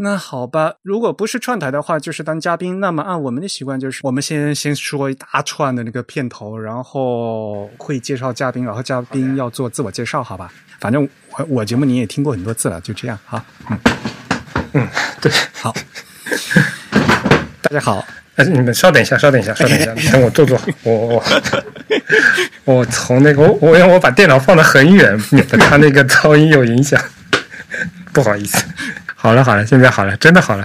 那好吧，如果不是串台的话，就是当嘉宾。那么按我们的习惯，就是我们先先说一大串的那个片头，然后会介绍嘉宾，然后嘉宾要做自我介绍，好吧？反正我我节目你也听过很多次了，就这样哈。嗯嗯，对，好，大家好。哎，你们稍等一下，稍等一下，稍等一下，等我坐坐。我我我从那个我我因为我把电脑放得很远，免得它那个噪音有影响。不好意思。好了好了，现在好了，真的好了。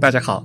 大家好，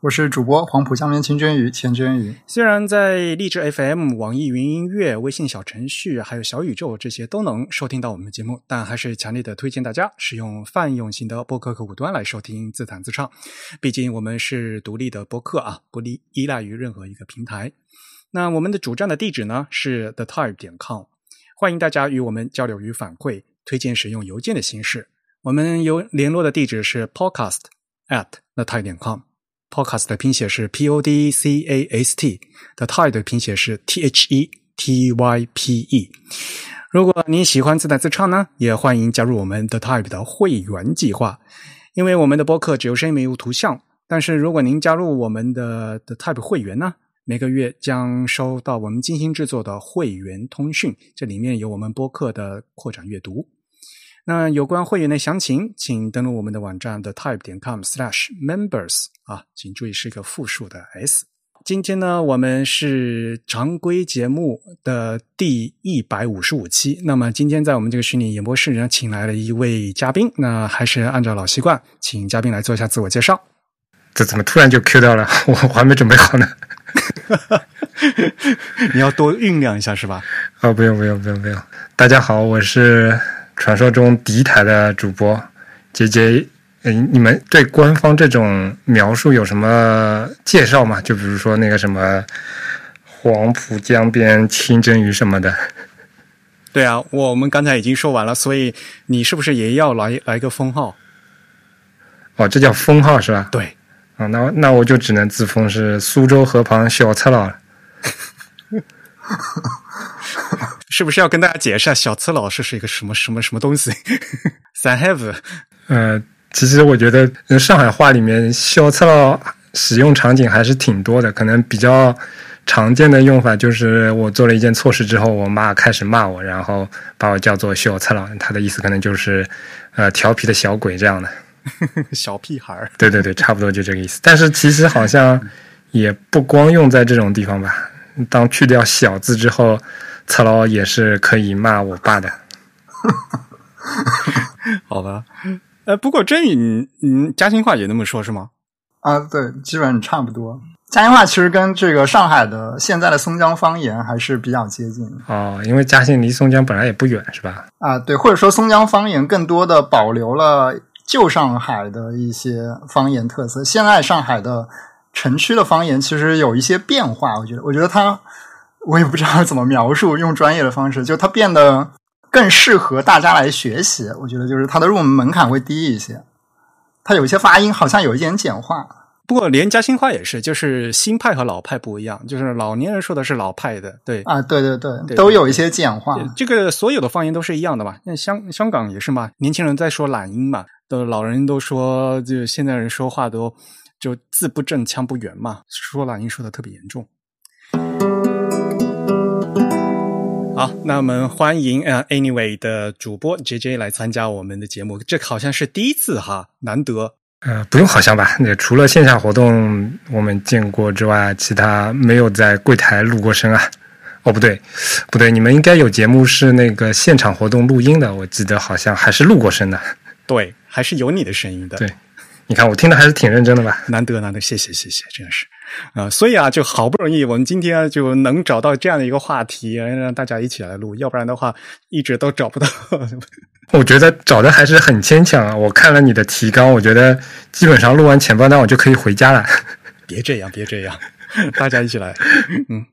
我是主播黄浦江边清蒸鱼钱蒸鱼。虽然在荔枝 FM、网易云音乐、微信小程序还有小宇宙这些都能收听到我们的节目，但还是强烈的推荐大家使用泛用型的播客客户端来收听自弹自唱。毕竟我们是独立的播客啊，不依依赖于任何一个平台。那我们的主站的地址呢是 the type 点 com，欢迎大家与我们交流与反馈，推荐使用邮件的形式。我们有联络的地址是 podcast at the type 点 com。Podcast 的拼写是 P O D C A S T，The Type 的拼写是 T H E T Y P E。如果您喜欢自弹自唱呢，也欢迎加入我们 The Type 的会员计划。因为我们的播客只有声音没有图像，但是如果您加入我们的 The Type 会员呢，每个月将收到我们精心制作的会员通讯，这里面有我们播客的扩展阅读。那有关会员的详情，请登录我们的网站 the type 点 com slash members 啊，请注意是一个复数的 s。今天呢，我们是常规节目的第一百五十五期。那么今天在我们这个虚拟演播室呢，请来了一位嘉宾。那还是按照老习惯，请嘉宾来做一下自我介绍。这怎么突然就 Q 掉了？我 我还没准备好呢。你要多酝酿一下是吧？哦，不用不用不用不用。大家好，我是。传说中第一台的主播，杰杰，嗯，你们对官方这种描述有什么介绍吗？就比如说那个什么黄浦江边清蒸鱼什么的。对啊，我们刚才已经说完了，所以你是不是也要来来个封号？哦，这叫封号是吧？对。啊，那那我就只能自封是苏州河旁小赤佬了。是不是要跟大家解释下小次老师是一个什么什么什么东西？三 have，呃，其实我觉得上海话里面小次佬使用场景还是挺多的，可能比较常见的用法就是我做了一件错事之后，我妈开始骂我，然后把我叫做小次佬，他的意思可能就是呃调皮的小鬼这样的小屁孩儿。对对对，差不多就这个意思。但是其实好像也不光用在这种地方吧，当去掉小字之后。操劳也是可以骂我爸的，好吧？呃，不过真宇，嗯，嘉兴话也那么说，是吗？啊，对，基本差不多。嘉兴话其实跟这个上海的现在的松江方言还是比较接近哦，因为嘉兴离松江本来也不远，是吧？啊，对，或者说松江方言更多的保留了旧上海的一些方言特色。现在上海的城区的方言其实有一些变化，我觉得，我觉得它。我也不知道怎么描述，用专业的方式，就它变得更适合大家来学习。我觉得就是它的入门门槛会低一些，它有一些发音好像有一点简化。不过连嘉兴话也是，就是新派和老派不一样，就是老年人说的是老派的，对啊，对对对，都有一些简化。这个所有的方言都是一样的嘛？那香香港也是嘛？年轻人在说懒音嘛？都老人都说，就现在人说话都就字不正腔不圆嘛，说懒音说的特别严重。好，那我们欢迎呃，Anyway 的主播 JJ 来参加我们的节目，这好像是第一次哈，难得。呃，不用好像吧？那除了线下活动我们见过之外，其他没有在柜台录过声啊。哦，不对，不对，你们应该有节目是那个现场活动录音的，我记得好像还是录过声的。对，还是有你的声音的。对，你看我听的还是挺认真的吧？难得难得，谢谢谢谢，真的是。啊，所以啊，就好不容易我们今天就能找到这样的一个话题，让大家一起来录，要不然的话一直都找不到。我觉得找的还是很牵强啊！我看了你的提纲，我觉得基本上录完前半段我就可以回家了。别这样，别这样，大家一起来。嗯，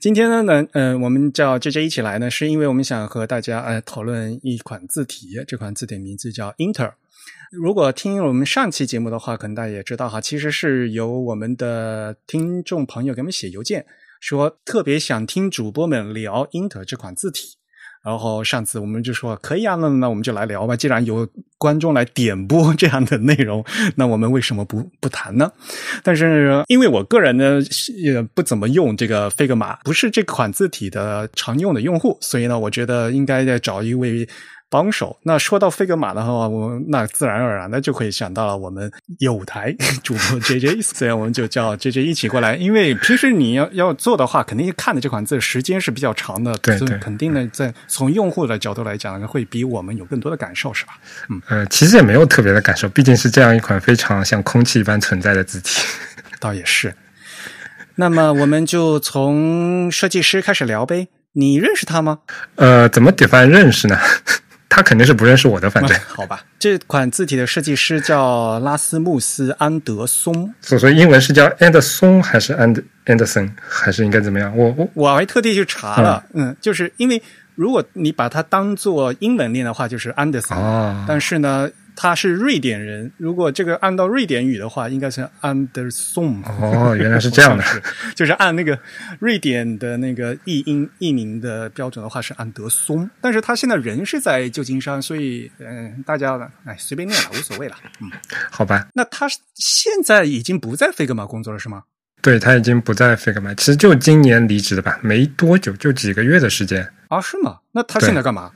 今天呢，呢，呃，我们叫 J J 一起来呢，是因为我们想和大家呃讨论一款字体，这款字体名字叫 Inter。如果听我们上期节目的话，可能大家也知道哈，其实是由我们的听众朋友给我们写邮件，说特别想听主播们聊 Inter 这款字体。然后上次我们就说可以啊，那那我们就来聊吧。既然有观众来点播这样的内容，那我们为什么不不谈呢？但是因为我个人呢也不怎么用这个 Figma，不是这款字体的常用的用户，所以呢，我觉得应该再找一位。帮手。那说到飞格玛的话，我那自然而然的就可以想到了我们有台 主播 J J，所以我们就叫 J J 一起过来。因为平时你要要做的话，肯定看的这款字时间是比较长的，对对，肯定呢，在从用户的角度来讲，会比我们有更多的感受，是吧？嗯，呃，其实也没有特别的感受，毕竟是这样一款非常像空气一般存在的字体，倒也是。那么我们就从设计师开始聊呗。你认识他吗？呃，怎么 define 认识呢？他肯定是不认识我的，反 正好吧。这款字体的设计师叫拉斯穆斯·安德松，所以英文是叫安德松还是 And Anderson，还是应该怎么样？我我我还特地去查了，嗯，就是因为如果你把它当做英文念的话，就是 Anderson，、哦，但是呢。他是瑞典人，如果这个按照瑞典语的话，应该是 Anderson。哦，原来是这样的，就是按那个瑞典的那个译音译名的标准的话是安德松，但是他现在人是在旧金山，所以嗯，大家哎随便念了无所谓了，嗯，好吧。那他现在已经不在费格玛工作了是吗？对他已经不在费格玛，其实就今年离职的吧，没多久，就几个月的时间。啊，是吗？那他现在干嘛？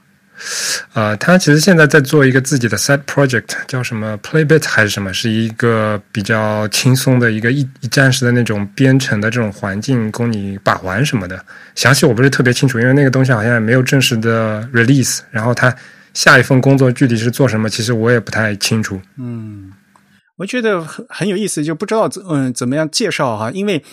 呃，他其实现在在做一个自己的 side project，叫什么 Playbit 还是什么，是一个比较轻松的一个一一站式的那种编程的这种环境，供你把玩什么的。详细我不是特别清楚，因为那个东西好像也没有正式的 release。然后他下一份工作具体是做什么，其实我也不太清楚。嗯，我觉得很很有意思，就不知道嗯怎么样介绍哈，因为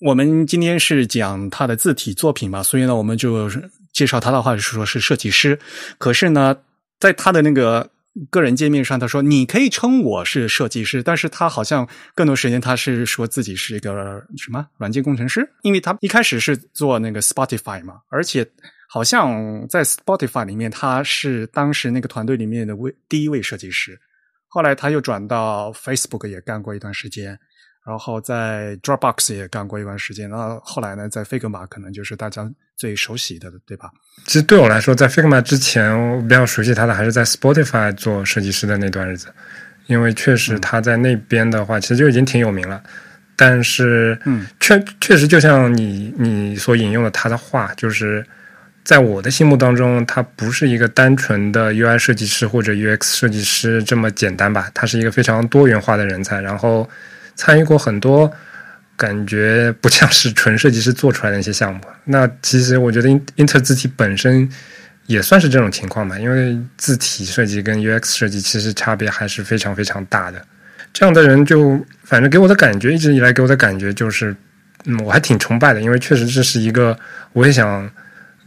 我们今天是讲他的字体作品嘛，所以呢，我们就。介绍他的话是说是设计师，可是呢，在他的那个个人界面上，他说你可以称我是设计师，但是他好像更多时间他是说自己是一个什么软件工程师，因为他一开始是做那个 Spotify 嘛，而且好像在 Spotify 里面他是当时那个团队里面的位第一位设计师，后来他又转到 Facebook 也干过一段时间。然后在 Dropbox 也干过一段时间，那后后来呢，在 Figma 可能就是大家最熟悉的，对吧？其实对我来说，在 Figma 之前，我比较熟悉他的还是在 Spotify 做设计师的那段日子，因为确实他在那边的话，其实就已经挺有名了。但是，嗯，确确实就像你你所引用的他的话，就是在我的心目当中，他不是一个单纯的 UI 设计师或者 UX 设计师这么简单吧？他是一个非常多元化的人才，然后。参与过很多，感觉不像是纯设计师做出来的一些项目。那其实我觉得，Inter 字体本身也算是这种情况吧，因为字体设计跟 UX 设计其实差别还是非常非常大的。这样的人就反正给我的感觉，一直以来给我的感觉就是，嗯，我还挺崇拜的，因为确实这是一个我也想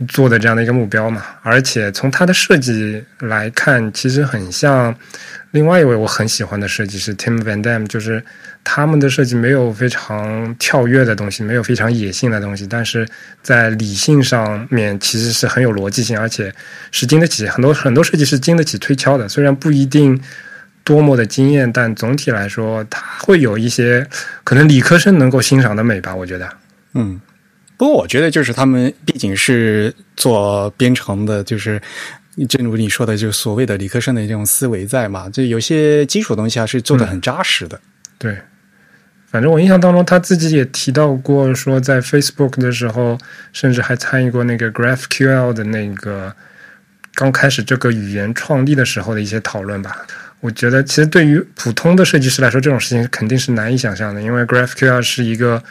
做的这样的一个目标嘛。而且从他的设计来看，其实很像另外一位我很喜欢的设计师 Tim Van Dam，就是。他们的设计没有非常跳跃的东西，没有非常野性的东西，但是在理性上面其实是很有逻辑性，而且是经得起很多很多设计师经得起推敲的。虽然不一定多么的惊艳，但总体来说，它会有一些可能理科生能够欣赏的美吧。我觉得，嗯，不过我觉得就是他们毕竟是做编程的，就是正如你说的，就所谓的理科生的这种思维在嘛，就有些基础东西还是做的很扎实的。对。反正我印象当中，他自己也提到过，说在 Facebook 的时候，甚至还参与过那个 GraphQL 的那个刚开始这个语言创立的时候的一些讨论吧。我觉得，其实对于普通的设计师来说，这种事情肯定是难以想象的，因为 GraphQL 是一个，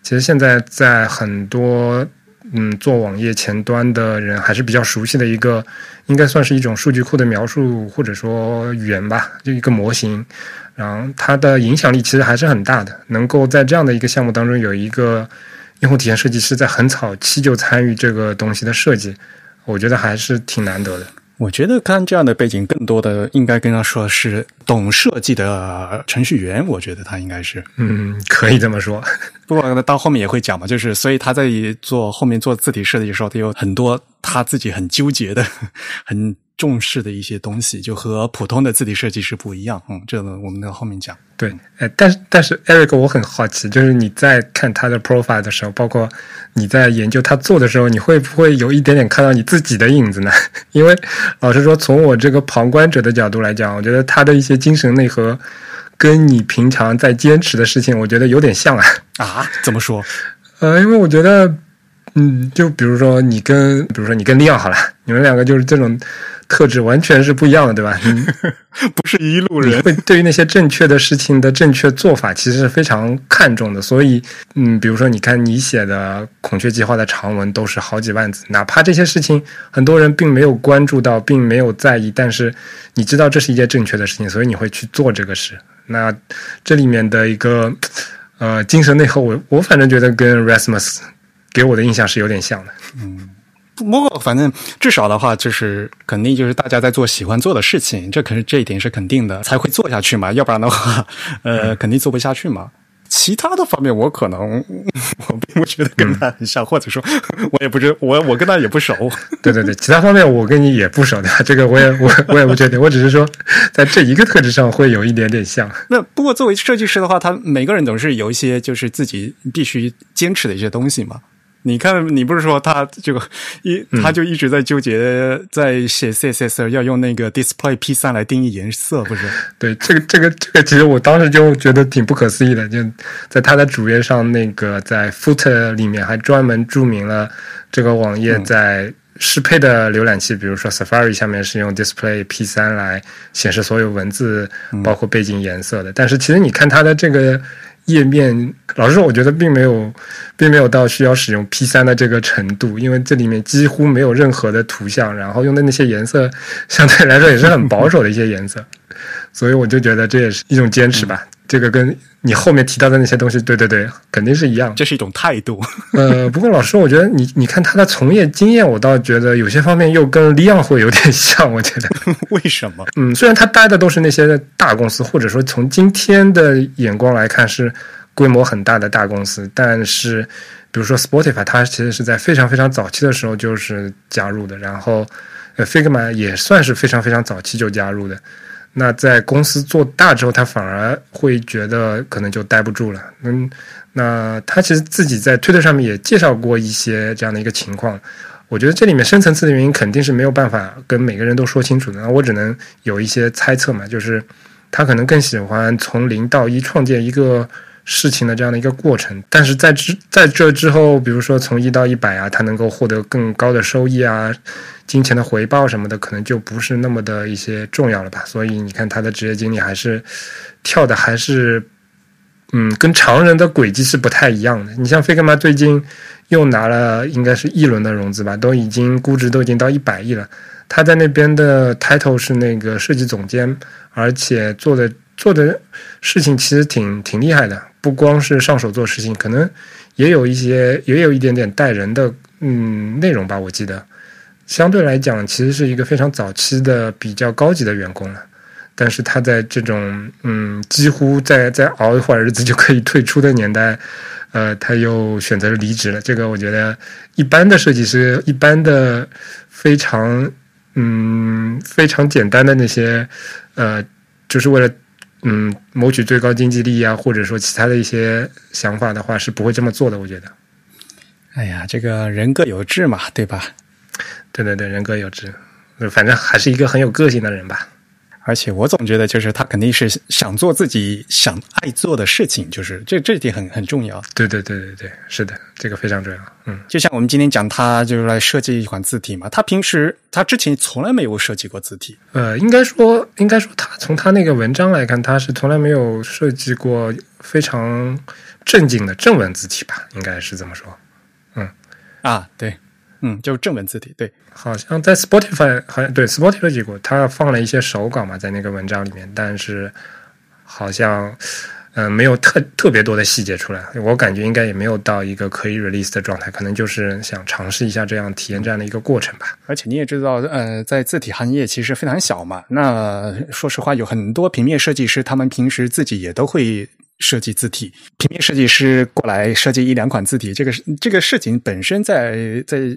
其实现在在很多嗯，做网页前端的人还是比较熟悉的一个，应该算是一种数据库的描述或者说语言吧，就一个模型。然后它的影响力其实还是很大的，能够在这样的一个项目当中有一个用户体验设计师在很早期就参与这个东西的设计，我觉得还是挺难得的。我觉得看这样的背景，更多的应该跟他说是懂设计的程序员。我觉得他应该是，嗯，可以这么说。不过到后面也会讲嘛，就是所以他在做后面做字体设计的时候，他有很多他自己很纠结的、很重视的一些东西，就和普通的字体设计师不一样。嗯，这个我们到后面讲。对，哎，但是但是，Eric，我很好奇，就是你在看他的 profile 的时候，包括你在研究他做的时候，你会不会有一点点看到你自己的影子呢？因为老实说，从我这个旁观者的角度来讲，我觉得他的一些精神内核跟你平常在坚持的事情，我觉得有点像啊。啊？怎么说？呃，因为我觉得，嗯，就比如说你跟，比如说你跟利奥好了，你们两个就是这种。特质完全是不一样的，对吧？不是一路人，会对于那些正确的事情的正确做法，其实是非常看重的。所以，嗯，比如说，你看你写的孔雀计划的长文都是好几万字，哪怕这些事情很多人并没有关注到，并没有在意，但是你知道这是一件正确的事情，所以你会去做这个事。那这里面的一个呃精神内核，我我反正觉得跟 Rasmus 给我的印象是有点像的，嗯。不过，反正至少的话，就是肯定就是大家在做喜欢做的事情，这可是这一点是肯定的，才会做下去嘛。要不然的话，呃，肯定做不下去嘛。其他的方面，我可能我并不觉得跟他很像，或者说，我也不知我我跟他也不熟。对对对，其他方面我跟你也不熟的，这个我也我我也不确定。我只是说，在这一个特质上会有一点点像。那不过作为设计师的话，他每个人总是有一些就是自己必须坚持的一些东西嘛。你看，你不是说他这个一，他就一直在纠结，在写 CSS 要用那个 Display P 三来定义颜色，不是？对，这个这个这个，其实我当时就觉得挺不可思议的。就在他的主页上，那个在 Footer 里面还专门注明了这个网页在适配的浏览器，比如说 Safari 下面是用 Display P 三来显示所有文字，包括背景颜色的。但是其实你看他的这个。页面，老实说，我觉得并没有，并没有到需要使用 P 三的这个程度，因为这里面几乎没有任何的图像，然后用的那些颜色相对来说也是很保守的一些颜色，所以我就觉得这也是一种坚持吧。这个跟你后面提到的那些东西，对对对，肯定是一样。这是一种态度。呃，不过老师，我觉得你你看他的从业经验，我倒觉得有些方面又跟利昂会有点像。我觉得 为什么？嗯，虽然他待的都是那些大公司，或者说从今天的眼光来看是规模很大的大公司，但是比如说 Spotify，它其实是在非常非常早期的时候就是加入的，然后呃 Figma 也算是非常非常早期就加入的。那在公司做大之后，他反而会觉得可能就待不住了。嗯，那他其实自己在推特上面也介绍过一些这样的一个情况。我觉得这里面深层次的原因肯定是没有办法跟每个人都说清楚的。那我只能有一些猜测嘛，就是他可能更喜欢从零到一创建一个事情的这样的一个过程。但是在之在这之后，比如说从一到一百啊，他能够获得更高的收益啊。金钱的回报什么的，可能就不是那么的一些重要了吧。所以你看他的职业经历还是跳的还是嗯，跟常人的轨迹是不太一样的。你像 Figma 最近又拿了应该是一轮的融资吧，都已经估值都已经到一百亿了。他在那边的 title 是那个设计总监，而且做的做的事情其实挺挺厉害的，不光是上手做事情，可能也有一些也有一点点带人的嗯内容吧，我记得。相对来讲，其实是一个非常早期的比较高级的员工了，但是他在这种嗯几乎再再熬一会儿日子就可以退出的年代，呃，他又选择离职了。这个我觉得一般的设计师，一般的非常嗯非常简单的那些呃，就是为了嗯谋取最高经济利益啊，或者说其他的一些想法的话，是不会这么做的。我觉得，哎呀，这个人各有志嘛，对吧？对对对，人各有志，反正还是一个很有个性的人吧。而且我总觉得，就是他肯定是想做自己想爱做的事情，就是这这点很很重要。对对对对对，是的，这个非常重要。嗯，就像我们今天讲，他就是来设计一款字体嘛。他平时他之前从来没有设计过字体。呃，应该说，应该说，他从他那个文章来看，他是从来没有设计过非常正经的正文字体吧？应该是这么说。嗯。啊，对，嗯，就是正文字体，对，好像在 Spotify 好像对 Spotify 过，他放了一些手稿嘛，在那个文章里面，但是好像。嗯，没有特特别多的细节出来，我感觉应该也没有到一个可以 release 的状态，可能就是想尝试一下这样体验这样的一个过程吧。而且你也知道，呃，在字体行业其实非常小嘛。那说实话，有很多平面设计师，他们平时自己也都会设计字体。平面设计师过来设计一两款字体，这个这个事情本身在在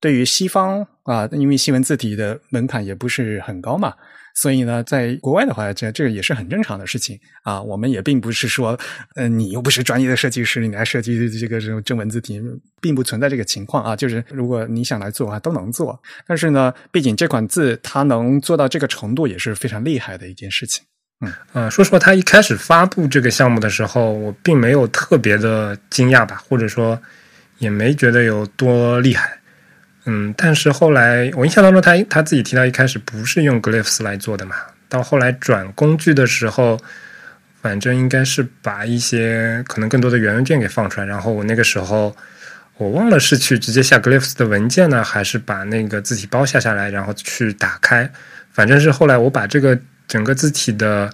对于西方啊，因为西文字体的门槛也不是很高嘛。所以呢，在国外的话，这这个也是很正常的事情啊。我们也并不是说，嗯，你又不是专业的设计师，你来设计这个这种正文字体，并不存在这个情况啊。就是如果你想来做的话，都能做。但是呢，毕竟这款字它能做到这个程度，也是非常厉害的一件事情。嗯啊，说实话，他一开始发布这个项目的时候，我并没有特别的惊讶吧，或者说也没觉得有多厉害。嗯，但是后来我印象当中，他他自己提到一开始不是用 Glyphs 来做的嘛，到后来转工具的时候，反正应该是把一些可能更多的原文件给放出来，然后我那个时候我忘了是去直接下 Glyphs 的文件呢，还是把那个字体包下下来，然后去打开，反正是后来我把这个整个字体的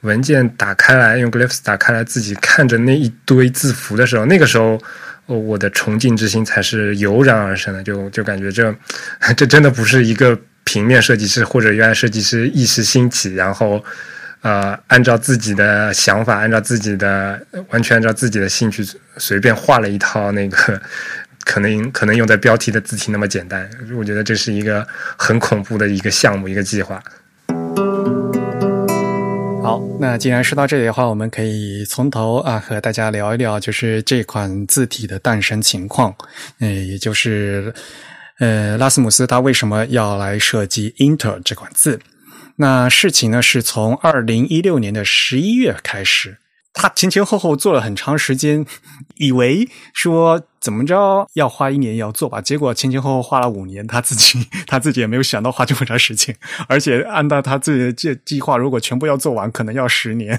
文件打开来，用 Glyphs 打开来，自己看着那一堆字符的时候，那个时候。我的崇敬之心才是油然而生的，就就感觉这 这真的不是一个平面设计师或者 UI 设计师一时兴起，然后呃按照自己的想法，按照自己的完全按照自己的兴趣随便画了一套那个 可能可能用在标题的字体那么简单。我觉得这是一个很恐怖的一个项目，一个计划。好，那既然说到这里的话，我们可以从头啊和大家聊一聊，就是这款字体的诞生情况。诶，也就是呃，拉斯姆斯他为什么要来设计 Inter 这款字？那事情呢是从二零一六年的十一月开始。他前前后后做了很长时间，以为说怎么着要花一年要做吧，结果前前后后花了五年，他自己 他自己也没有想到花这么长时间，而且按照他自己的计计划，如果全部要做完，可能要十年。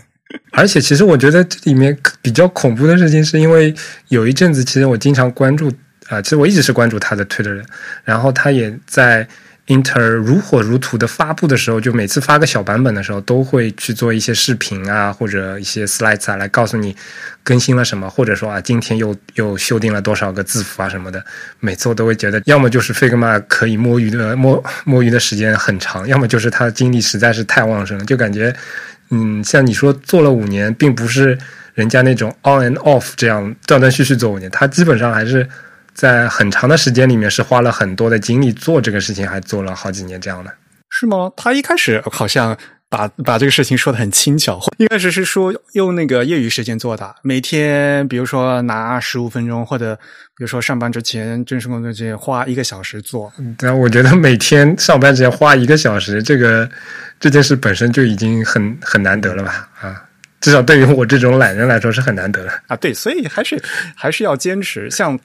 而且，其实我觉得这里面比较恐怖的事情，是因为有一阵子，其实我经常关注啊，其实我一直是关注他的推的人，然后他也在。Inter 如火如荼的发布的时候，就每次发个小版本的时候，都会去做一些视频啊，或者一些 slides 啊，来告诉你更新了什么，或者说啊，今天又又修订了多少个字符啊什么的。每次我都会觉得，要么就是 Figma 可以摸鱼的摸摸鱼的时间很长，要么就是他精力实在是太旺盛了，就感觉，嗯，像你说做了五年，并不是人家那种 on and off 这样断断续续做五年，他基本上还是。在很长的时间里面，是花了很多的精力做这个事情，还做了好几年这样的，是吗？他一开始好像把把这个事情说的很轻巧，一开始是说用那个业余时间做的，每天比如说拿十五分钟，或者比如说上班之前、正式工作之前花一个小时做。但我觉得每天上班之前花一个小时，这个这件事本身就已经很很难得了吧？啊，至少对于我这种懒人来说是很难得的啊。对，所以还是还是要坚持，像。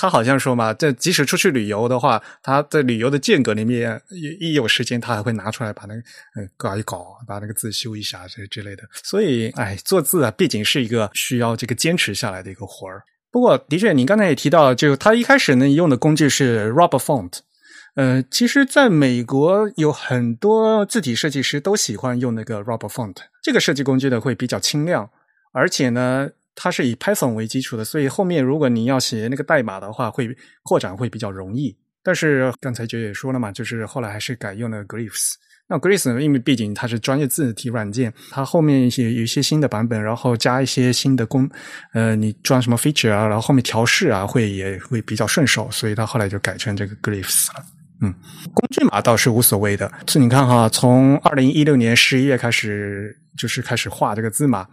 他好像说嘛，这即使出去旅游的话，他在旅游的间隔里面一一有时间，他还会拿出来把那个嗯搞一搞，把那个字修一下这之类的。所以，哎，做字啊，毕竟是一个需要这个坚持下来的一个活儿。不过，的确，你刚才也提到，就他一开始呢用的工具是 Rubber Font。呃，其实，在美国有很多字体设计师都喜欢用那个 Rubber Font。这个设计工具呢会比较轻量，而且呢。它是以 Python 为基础的，所以后面如果你要写那个代码的话，会扩展会比较容易。但是刚才爵也说了嘛，就是后来还是改用了 Glyphs。那 Glyphs 因为毕竟它是专业字体软件，它后面一些有一些新的版本，然后加一些新的功，呃，你装什么 feature 啊，然后后面调试啊，会也会比较顺手，所以它后来就改成这个 Glyphs 了。嗯，工具码倒是无所谓的。是你看哈，从二零一六年十一月开始，就是开始画这个字嘛。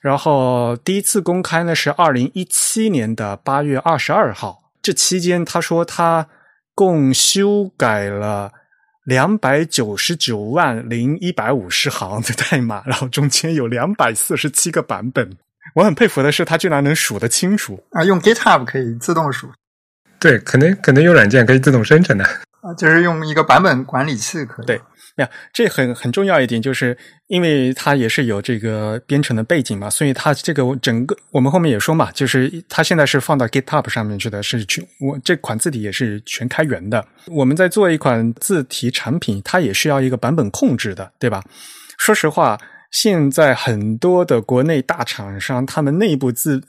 然后第一次公开呢是二零一七年的八月二十二号。这期间他说他共修改了两百九十九万零一百五十行的代码，然后中间有两百四十七个版本。我很佩服的是，他居然能数得清楚啊！用 GitHub 可以自动数。对，可能可能有软件可以自动生成的。啊，啊就是用一个版本管理器可以。对，呀，这很很重要一点，就是因为它也是有这个编程的背景嘛，所以它这个整个我们后面也说嘛，就是它现在是放到 GitHub 上面去的，是全我这款字体也是全开源的。我们在做一款字体产品，它也需要一个版本控制的，对吧？说实话。现在很多的国内大厂商，他们内部自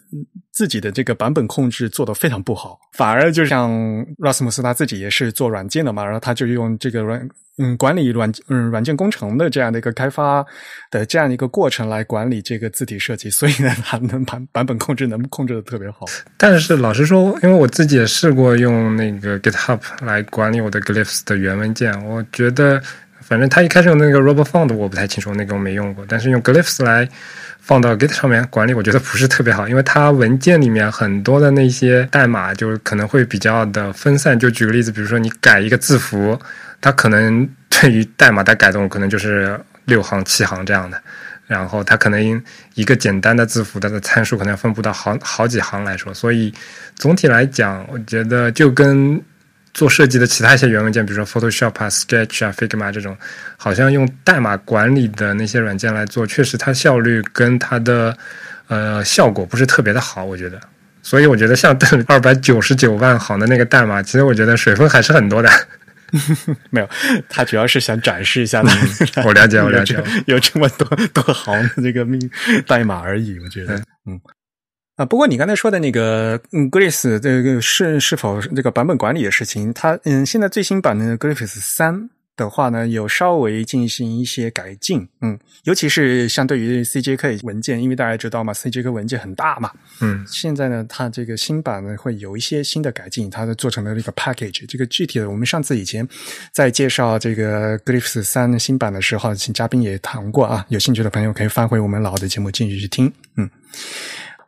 自己的这个版本控制做得非常不好，反而就像 Rasmus 他自己也是做软件的嘛，然后他就用这个软嗯管理软嗯软件工程的这样的一个开发的这样一个过程来管理这个字体设计，所以呢，他能版版本控制能控制的特别好。但是老实说，因为我自己也试过用那个 GitHub 来管理我的 Glyphs 的原文件，我觉得。反正他一开始用那个 RobotFont 我不太清楚，那个我没用过。但是用 Glyphs 来放到 Git 上面管理，我觉得不是特别好，因为它文件里面很多的那些代码就可能会比较的分散。就举个例子，比如说你改一个字符，它可能对于代码的改动可能就是六行七行这样的，然后它可能一个简单的字符它的参数可能要分布到好好几行来说。所以总体来讲，我觉得就跟。做设计的其他一些原文件，比如说 Photoshop 啊、Sketch 啊、Figma 这种，好像用代码管理的那些软件来做，确实它效率跟它的呃效果不是特别的好，我觉得。所以我觉得像 二百九十九万行的那个代码，其实我觉得水分还是很多的。没有，他主要是想展示一下，我了解，我了解，有这么多多行的这个命代码而已，我觉得，嗯。啊，不过你刚才说的那个嗯，Grace 这个是是否这个版本管理的事情，它嗯，现在最新版的 Grace 三的话呢，有稍微进行一些改进，嗯，尤其是相对于 CJK 文件，因为大家知道嘛，CJK 文件很大嘛，嗯，现在呢，它这个新版呢会有一些新的改进，它的做成了一个 package，这个具体的我们上次以前在介绍这个 Grace 三新版的时候，请嘉宾也谈过啊，有兴趣的朋友可以翻回我们老的节目继续去听，嗯。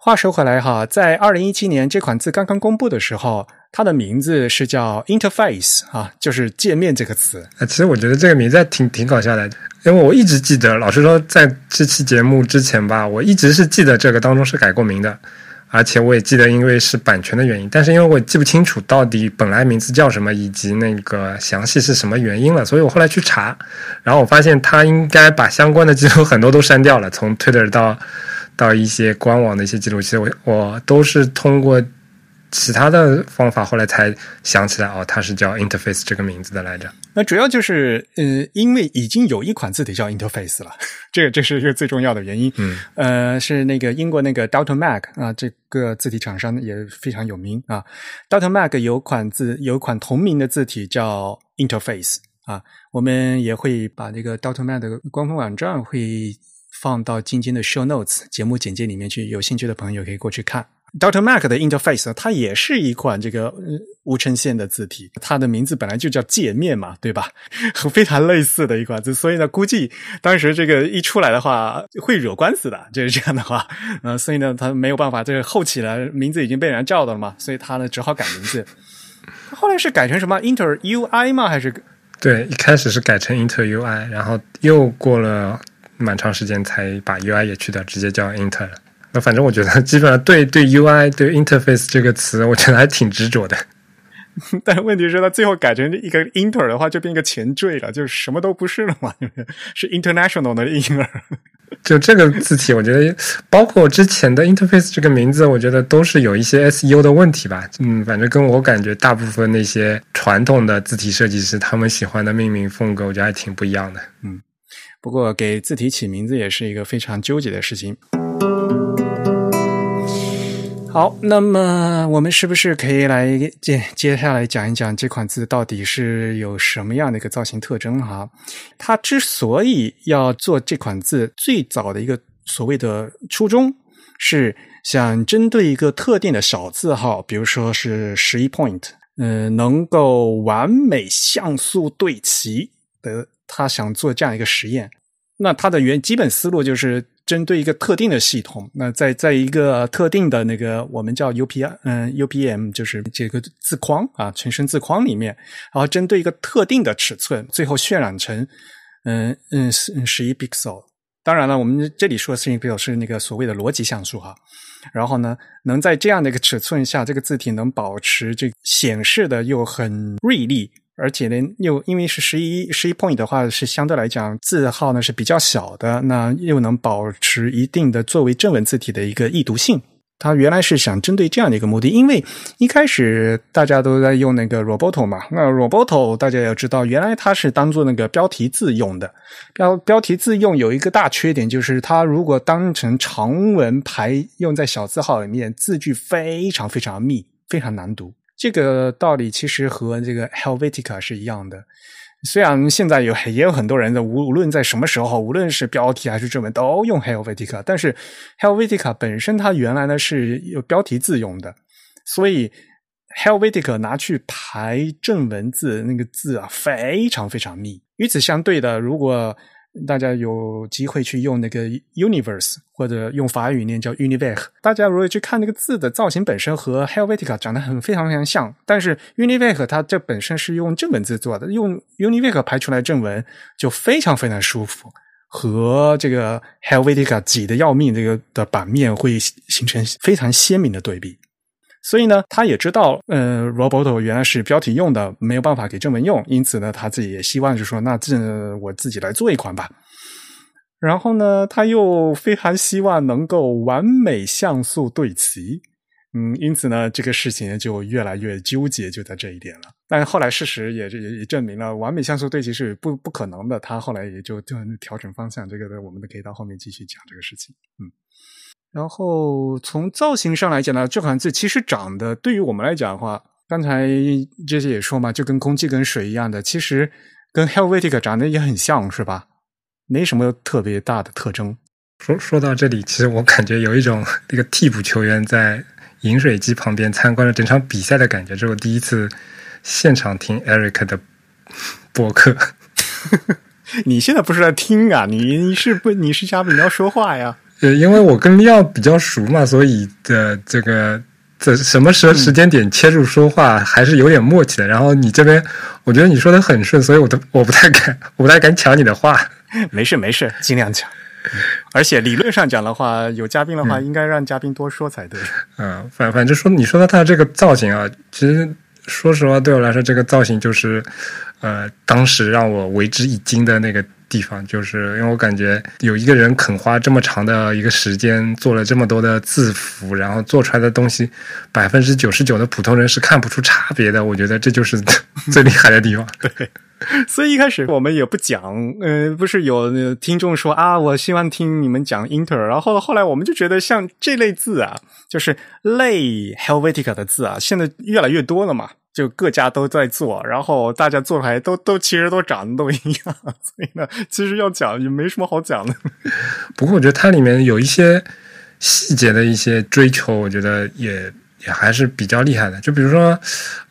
话说回来哈，在二零一七年这款字刚刚公布的时候，它的名字是叫 interface 啊，就是界面这个词。啊，其实我觉得这个名字挺挺搞笑的，因为我一直记得，老实说，在这期节目之前吧，我一直是记得这个当中是改过名的，而且我也记得，因为是版权的原因。但是因为我记不清楚到底本来名字叫什么，以及那个详细是什么原因了，所以我后来去查，然后我发现他应该把相关的记录很多都删掉了，从 Twitter 到。到一些官网的一些记录，其实我我都是通过其他的方法，后来才想起来哦，它是叫 Interface 这个名字的来着。那主要就是，呃，因为已经有一款字体叫 Interface 了，这个这是一个最重要的原因。嗯，呃，是那个英国那个 Delta Mac 啊，这个字体厂商也非常有名啊。Delta Mac 有款字，有款同名的字体叫 Interface 啊。我们也会把这个 Delta Mac 的官方网站会。放到今天的 show notes 节目简介里面去，有兴趣的朋友可以过去看。Doctor Mac 的 Interface 它也是一款这个无衬线的字体，它的名字本来就叫界面嘛，对吧？非常类似的一款字，所以呢，估计当时这个一出来的话会惹官司的，就是这样的话，呃，所以呢，他没有办法，这个后起来名字已经被人叫到了嘛，所以他呢只好改名字。后来是改成什么 Inter UI 吗？还是对，一开始是改成 Inter UI，然后又过了。蛮长时间才把 UI 也去掉，直接叫 Inter 了。那反正我觉得，基本上对 对 UI 对 Interface 这个词，我觉得还挺执着的。但问题是，它最后改成一个 Inter 的话，就变一个前缀了，就什么都不是了嘛，是 International 的 Inter。就这个字体，我觉得包括之前的 Interface 这个名字，我觉得都是有一些 SEO 的问题吧。嗯，反正跟我感觉大部分那些传统的字体设计师他们喜欢的命名风格，我觉得还挺不一样的。嗯。不过，给字体起名字也是一个非常纠结的事情。好，那么我们是不是可以来接接下来讲一讲这款字到底是有什么样的一个造型特征？哈，它之所以要做这款字，最早的一个所谓的初衷是想针对一个特定的小字号，比如说是十一 point，嗯，能够完美像素对齐的。他想做这样一个实验，那他的原基本思路就是针对一个特定的系统，那在在一个特定的那个我们叫 U P 嗯 U P M 就是这个字框啊全身字框里面，然后针对一个特定的尺寸，最后渲染成嗯嗯十十一 pixel。当然了，我们这里说的十一 pixel 是那个所谓的逻辑像素哈。然后呢，能在这样的一个尺寸下，这个字体能保持这显示的又很锐利。而且呢，又因为是十一十一 point 的话，是相对来讲字号呢是比较小的，那又能保持一定的作为正文字体的一个易读性。它原来是想针对这样的一个目的，因为一开始大家都在用那个 Roboto 嘛，那 Roboto 大家要知道，原来它是当做那个标题字用的。标标题字用有一个大缺点，就是它如果当成长文排用在小字号里面，字句非常非常密，非常难读。这个道理其实和这个 Helvetica 是一样的。虽然现在有也有很多人的无无论在什么时候，无论是标题还是正文，都用 Helvetica，但是 Helvetica 本身它原来呢是有标题字用的，所以 Helvetica 拿去排正文字，那个字啊非常非常密。与此相对的，如果大家有机会去用那个 Universe，或者用法语念叫 Univers，大家如果去看那个字的造型本身和 Helvetica 长得很非常非常像，但是 Univers 它这本身是用正文字做的，用 Univers 排出来正文就非常非常舒服，和这个 Helvetica 挤得要命这个的版面会形成非常鲜明的对比。所以呢，他也知道，呃，Roboto 原来是标题用的，没有办法给正文用，因此呢，他自己也希望就说，那这我自己来做一款吧。然后呢，他又非常希望能够完美像素对齐，嗯，因此呢，这个事情就越来越纠结，就在这一点了。但是后来事实也也也证明了，完美像素对齐是不不可能的。他后来也就就调整方向，这个我们都可以到后面继续讲这个事情，嗯。然后从造型上来讲呢，这款字其实长得对于我们来讲的话，刚才这些也说嘛，就跟空气跟水一样的，其实跟 Helvetica 长得也很像是吧？没什么特别大的特征。说说到这里，其实我感觉有一种那个替补球员在饮水机旁边参观了整场比赛的感觉。这是我第一次现场听 Eric 的播客。你现在不是在听啊？你是不？你是嘉宾，你要说话呀。对，因为我跟利奥比较熟嘛，所以的这个这什么时时间点切入说话还是有点默契的。然后你这边，我觉得你说的很顺，所以我都我不太敢，我不太敢抢你的话。没事没事，尽量抢。而且理论上讲的话，有嘉宾的话，应该让嘉宾多说才对。嗯，反反正说你说到他这个造型啊，其实说实话，对我来说，这个造型就是呃，当时让我为之一惊的那个。地方就是因为我感觉有一个人肯花这么长的一个时间做了这么多的字符，然后做出来的东西，百分之九十九的普通人是看不出差别的。我觉得这就是最厉害的地方。对，所以一开始我们也不讲，呃，不是有听众说啊，我希望听你们讲 Inter，然后后来我们就觉得像这类字啊，就是类 Helvetica 的字啊，现在越来越多了嘛。就各家都在做，然后大家做出来都都其实都长得都一样，所以呢，其实要讲也没什么好讲的。不过我觉得它里面有一些细节的一些追求，我觉得也也还是比较厉害的。就比如说，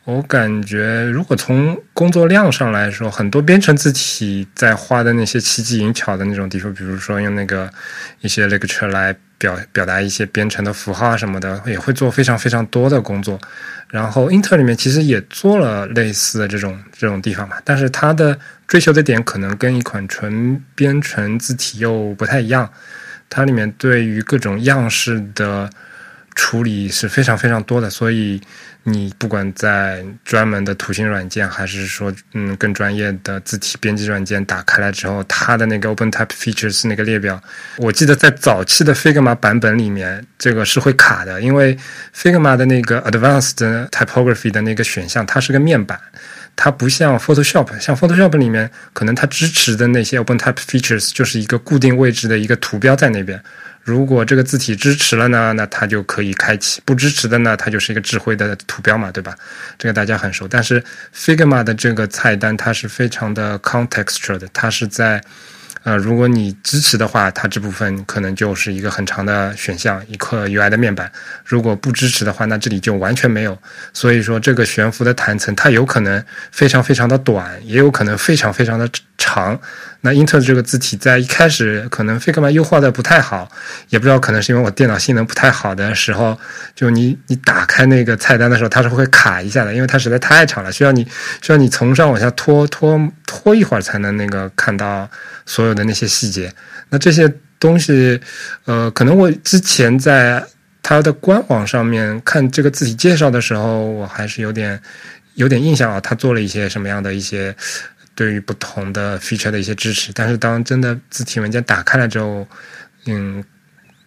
我感觉如果从工作量上来说，很多编程字体在画的那些奇技淫巧的那种地方，比如说用那个一些 lecture 来表表达一些编程的符号啊什么的，也会做非常非常多的工作。然后，英特尔里面其实也做了类似的这种这种地方嘛，但是它的追求的点可能跟一款纯编程字体又不太一样，它里面对于各种样式的。处理是非常非常多的，所以你不管在专门的图形软件，还是说嗯更专业的字体编辑软件打开来之后，它的那个 OpenType Features 那个列表，我记得在早期的 Figma 版本里面，这个是会卡的，因为 Figma 的那个 Advanced Typography 的那个选项，它是个面板，它不像 Photoshop，像 Photoshop 里面可能它支持的那些 OpenType Features 就是一个固定位置的一个图标在那边。如果这个字体支持了呢，那它就可以开启；不支持的呢，它就是一个智慧的图标嘛，对吧？这个大家很熟。但是 Figma 的这个菜单它是非常的 contextual 的，它是在。呃，如果你支持的话，它这部分可能就是一个很长的选项，一块 UI 的面板。如果不支持的话，那这里就完全没有。所以说，这个悬浮的弹层，它有可能非常非常的短，也有可能非常非常的长。那英特尔这个字体在一开始可能 Figma 优化的不太好，也不知道可能是因为我电脑性能不太好的时候，就你你打开那个菜单的时候，它是会卡一下的，因为它实在太长了，需要你需要你从上往下拖拖拖一会儿才能那个看到。所有的那些细节，那这些东西，呃，可能我之前在它的官网上面看这个字体介绍的时候，我还是有点有点印象啊，他做了一些什么样的一些对于不同的 feature 的一些支持。但是当真的字体文件打开了之后，嗯，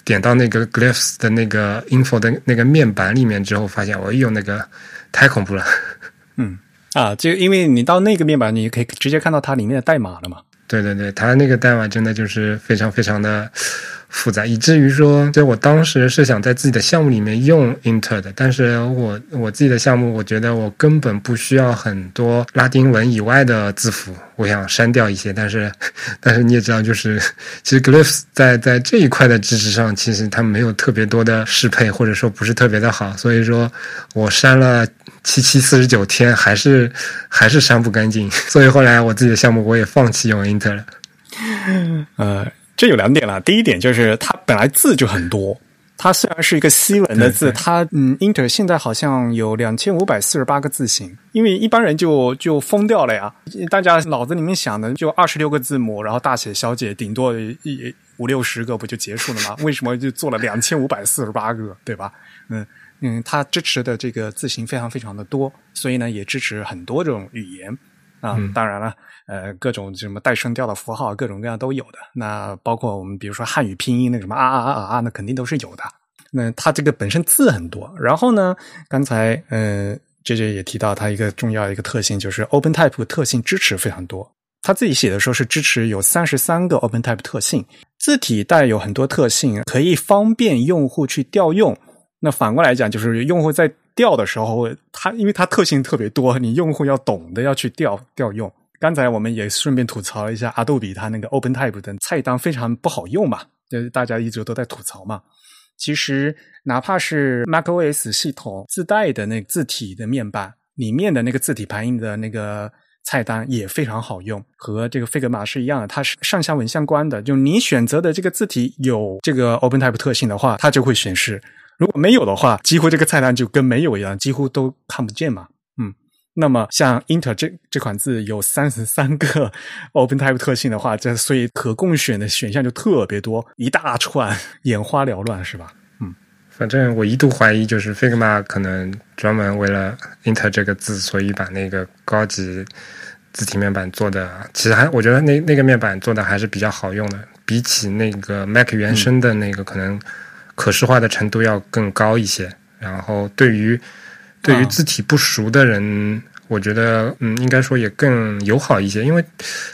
点到那个 glyphs 的那个 info 的那个面板里面之后，发现，我用，那个太恐怖了。嗯，啊，就因为你到那个面板，你可以直接看到它里面的代码了嘛。对对对，它那个代码真的就是非常非常的。复杂，以至于说，就我当时是想在自己的项目里面用 Inter 的，但是我我自己的项目，我觉得我根本不需要很多拉丁文以外的字符，我想删掉一些。但是，但是你也知道，就是 其实 Glyphs 在在这一块的支持上，其实它没有特别多的适配，或者说不是特别的好，所以说我删了七七四十九天，还是还是删不干净。所以后来我自己的项目我也放弃用 Inter 了。呃。这有两点了，第一点就是它本来字就很多，它虽然是一个西文的字，它嗯，Inter 现在好像有两千五百四十八个字形，因为一般人就就疯掉了呀，大家脑子里面想的就二十六个字母，然后大写小写，顶多一五六十个不就结束了吗？为什么就做了两千五百四十八个，对吧？嗯嗯，它支持的这个字形非常非常的多，所以呢也支持很多种语言。啊，当然了，呃，各种什么带声调的符号，各种各样都有的。那包括我们比如说汉语拼音那个什么啊啊啊啊啊，那肯定都是有的。那它这个本身字很多，然后呢，刚才呃，J J 也提到它一个重要一个特性，就是 OpenType 特性支持非常多。他自己写的时候是支持有三十三个 OpenType 特性，字体带有很多特性，可以方便用户去调用。那反过来讲，就是用户在调的时候，它因为它特性特别多，你用户要懂得要去调调用。刚才我们也顺便吐槽了一下阿杜比，它那个 OpenType 的菜单非常不好用嘛，就是大家一直都在吐槽嘛。其实哪怕是 macOS 系统自带的那个字体的面板里面的那个字体排印的那个菜单也非常好用，和这个 Figma 是一样的，它是上下文相关的。就你选择的这个字体有这个 OpenType 特性的话，它就会显示。如果没有的话，几乎这个菜单就跟没有一样，几乎都看不见嘛。那么像 Inter 这这款字有三十三个 OpenType 特性的话，这所以可供选的选项就特别多，一大串，眼花缭乱，是吧？嗯，反正我一度怀疑，就是 Figma 可能专门为了 Inter 这个字，所以把那个高级字体面板做的，其实还我觉得那那个面板做的还是比较好用的，比起那个 Mac 原生的那个可能。可视化的程度要更高一些，然后对于对于字体不熟的人，我觉得嗯，应该说也更友好一些。因为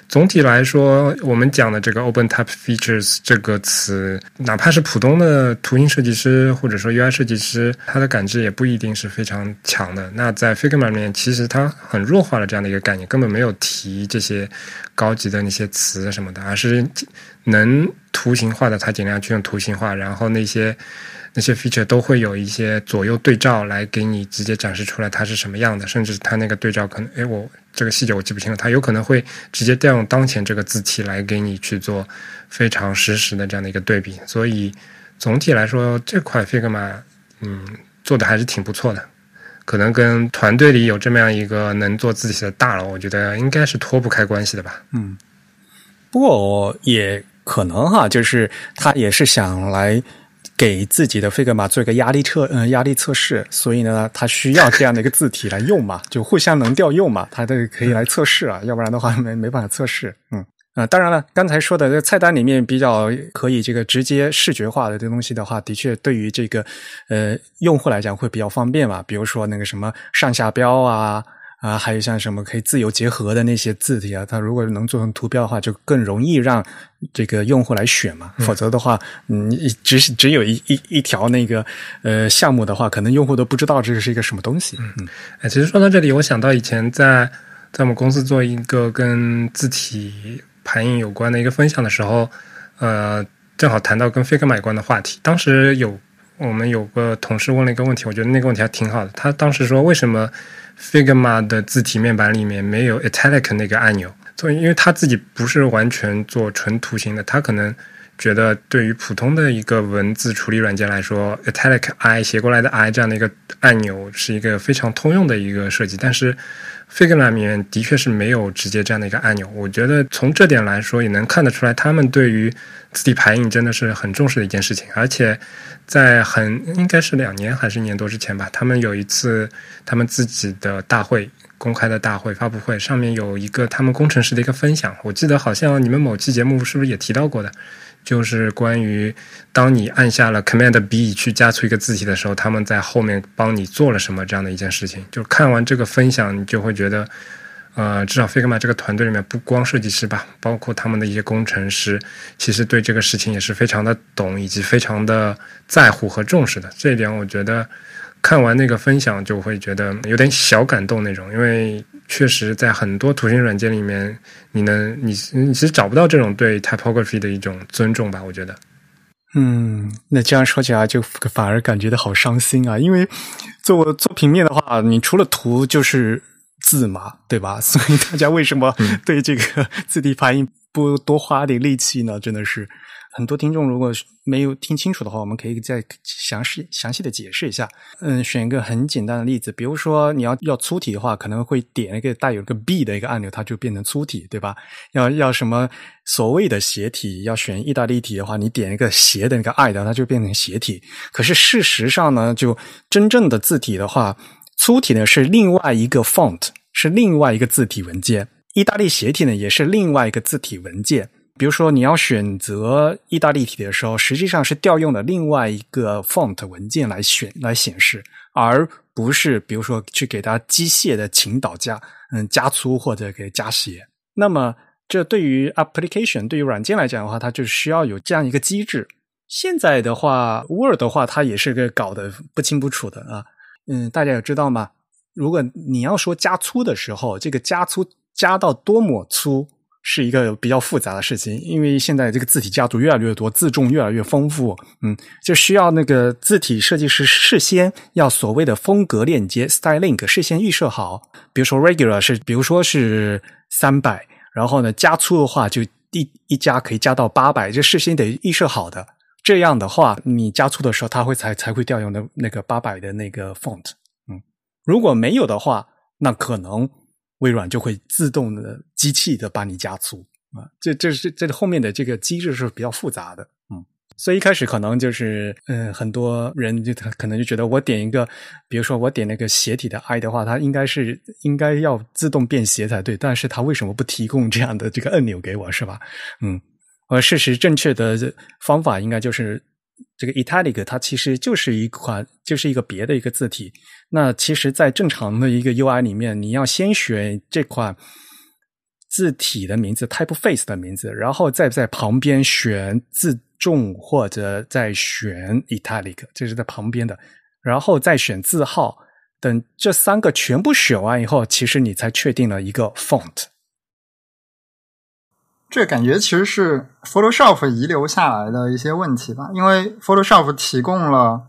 总体来说，我们讲的这个 Open Type Features 这个词，哪怕是普通的图形设计师或者说 UI 设计师，他的感知也不一定是非常强的。那在 Figma 里面，其实它很弱化了这样的一个概念，根本没有提这些高级的那些词什么的，而是。能图形化的，它尽量去用图形化，然后那些那些 feature 都会有一些左右对照来给你直接展示出来它是什么样的，甚至它那个对照可能，哎，我这个细节我记不清了，它有可能会直接调用当前这个字体来给你去做非常实时的这样的一个对比，所以总体来说这块 Figma 嗯做的还是挺不错的，可能跟团队里有这么样一个能做字体的大佬，我觉得应该是脱不开关系的吧，嗯，不过也。可能哈，就是他也是想来给自己的 Figma 做一个压力测，嗯，压力测试，所以呢，它需要这样的一个字体来用嘛，就互相能调用嘛，它这个可以来测试啊，要不然的话没没办法测试，嗯啊，当然了，刚才说的这菜单里面比较可以这个直接视觉化的这东西的话，的确对于这个呃用户来讲会比较方便嘛，比如说那个什么上下标啊。啊，还有像什么可以自由结合的那些字体啊，它如果能做成图标的话，就更容易让这个用户来选嘛。否则的话，你只只有一一一条那个呃项目的话，可能用户都不知道这是一个什么东西。嗯，哎，其实说到这里，我想到以前在在我们公司做一个跟字体排印有关的一个分享的时候，呃，正好谈到跟 Figma 有关的话题。当时有我们有个同事问了一个问题，我觉得那个问题还挺好的。他当时说，为什么？Figma 的字体面板里面没有 Italic 那个按钮，所以因为它自己不是完全做纯图形的，它可能觉得对于普通的一个文字处理软件来说，Italic I 斜过来的 I 这样的一个按钮是一个非常通用的一个设计，但是 Figma 里面的确是没有直接这样的一个按钮。我觉得从这点来说，也能看得出来，他们对于字体排印真的是很重视的一件事情，而且。在很应该是两年还是一年多之前吧，他们有一次他们自己的大会公开的大会发布会，上面有一个他们工程师的一个分享。我记得好像你们某期节目是不是也提到过的？就是关于当你按下了 Command B 去加粗一个字体的时候，他们在后面帮你做了什么这样的一件事情。就看完这个分享，你就会觉得，呃，至少 Figma 这个团队里面不光设计师吧，包括他们的一些工程师，其实对这个事情也是非常的懂，以及非常的在乎和重视的。这一点我觉得。看完那个分享，就会觉得有点小感动那种，因为确实在很多图形软件里面，你能你你其实找不到这种对 typography 的一种尊重吧？我觉得。嗯，那这样说起来，就反而感觉到好伤心啊！因为做做平面的话，你除了图就是字嘛，对吧？所以大家为什么对这个字体排印不多花点力气呢？真的是。很多听众如果没有听清楚的话，我们可以再详细详细的解释一下。嗯，选一个很简单的例子，比如说你要要粗体的话，可能会点一个带有个 B 的一个按钮，它就变成粗体，对吧？要要什么所谓的斜体，要选意大利体的话，你点一个斜的那个 I 的，它就变成斜体。可是事实上呢，就真正的字体的话，粗体呢是另外一个 font，是另外一个字体文件；意大利斜体呢也是另外一个字体文件。比如说，你要选择意大利体的时候，实际上是调用了另外一个 font 文件来选来显示，而不是比如说去给它机械的倾倒加嗯加粗或者给加斜。那么，这对于 application 对于软件来讲的话，它就需要有这样一个机制。现在的话，Word 的话，它也是个搞得不清不楚的啊。嗯，大家有知道吗？如果你要说加粗的时候，这个加粗加到多么粗？是一个比较复杂的事情，因为现在这个字体家族越来越多，字重越来越丰富，嗯，就需要那个字体设计师事先要所谓的风格链接 （style link） 事先预设好。比如说 regular 是，比如说是三百，然后呢加粗的话就一一加可以加到八百，这事先得预设好的。这样的话，你加粗的时候，它会才才会调用的那个八百的那个 font。嗯，如果没有的话，那可能。微软就会自动的机器的帮你加粗啊，这这是这后面的这个机制是比较复杂的，嗯，所以一开始可能就是嗯，很多人就他可能就觉得我点一个，比如说我点那个斜体的 I 的话，它应该是应该要自动变斜才对，但是它为什么不提供这样的这个按钮给我，是吧？嗯，而事实正确的方法应该就是。这个 italic 它其实就是一款，就是一个别的一个字体。那其实，在正常的一个 UI 里面，你要先选这款字体的名字 typeface 的名字，然后再在旁边选字重或者再选 italic，这是在旁边的，然后再选字号。等这三个全部选完以后，其实你才确定了一个 font。这感觉其实是 Photoshop 遗留下来的一些问题吧，因为 Photoshop 提供了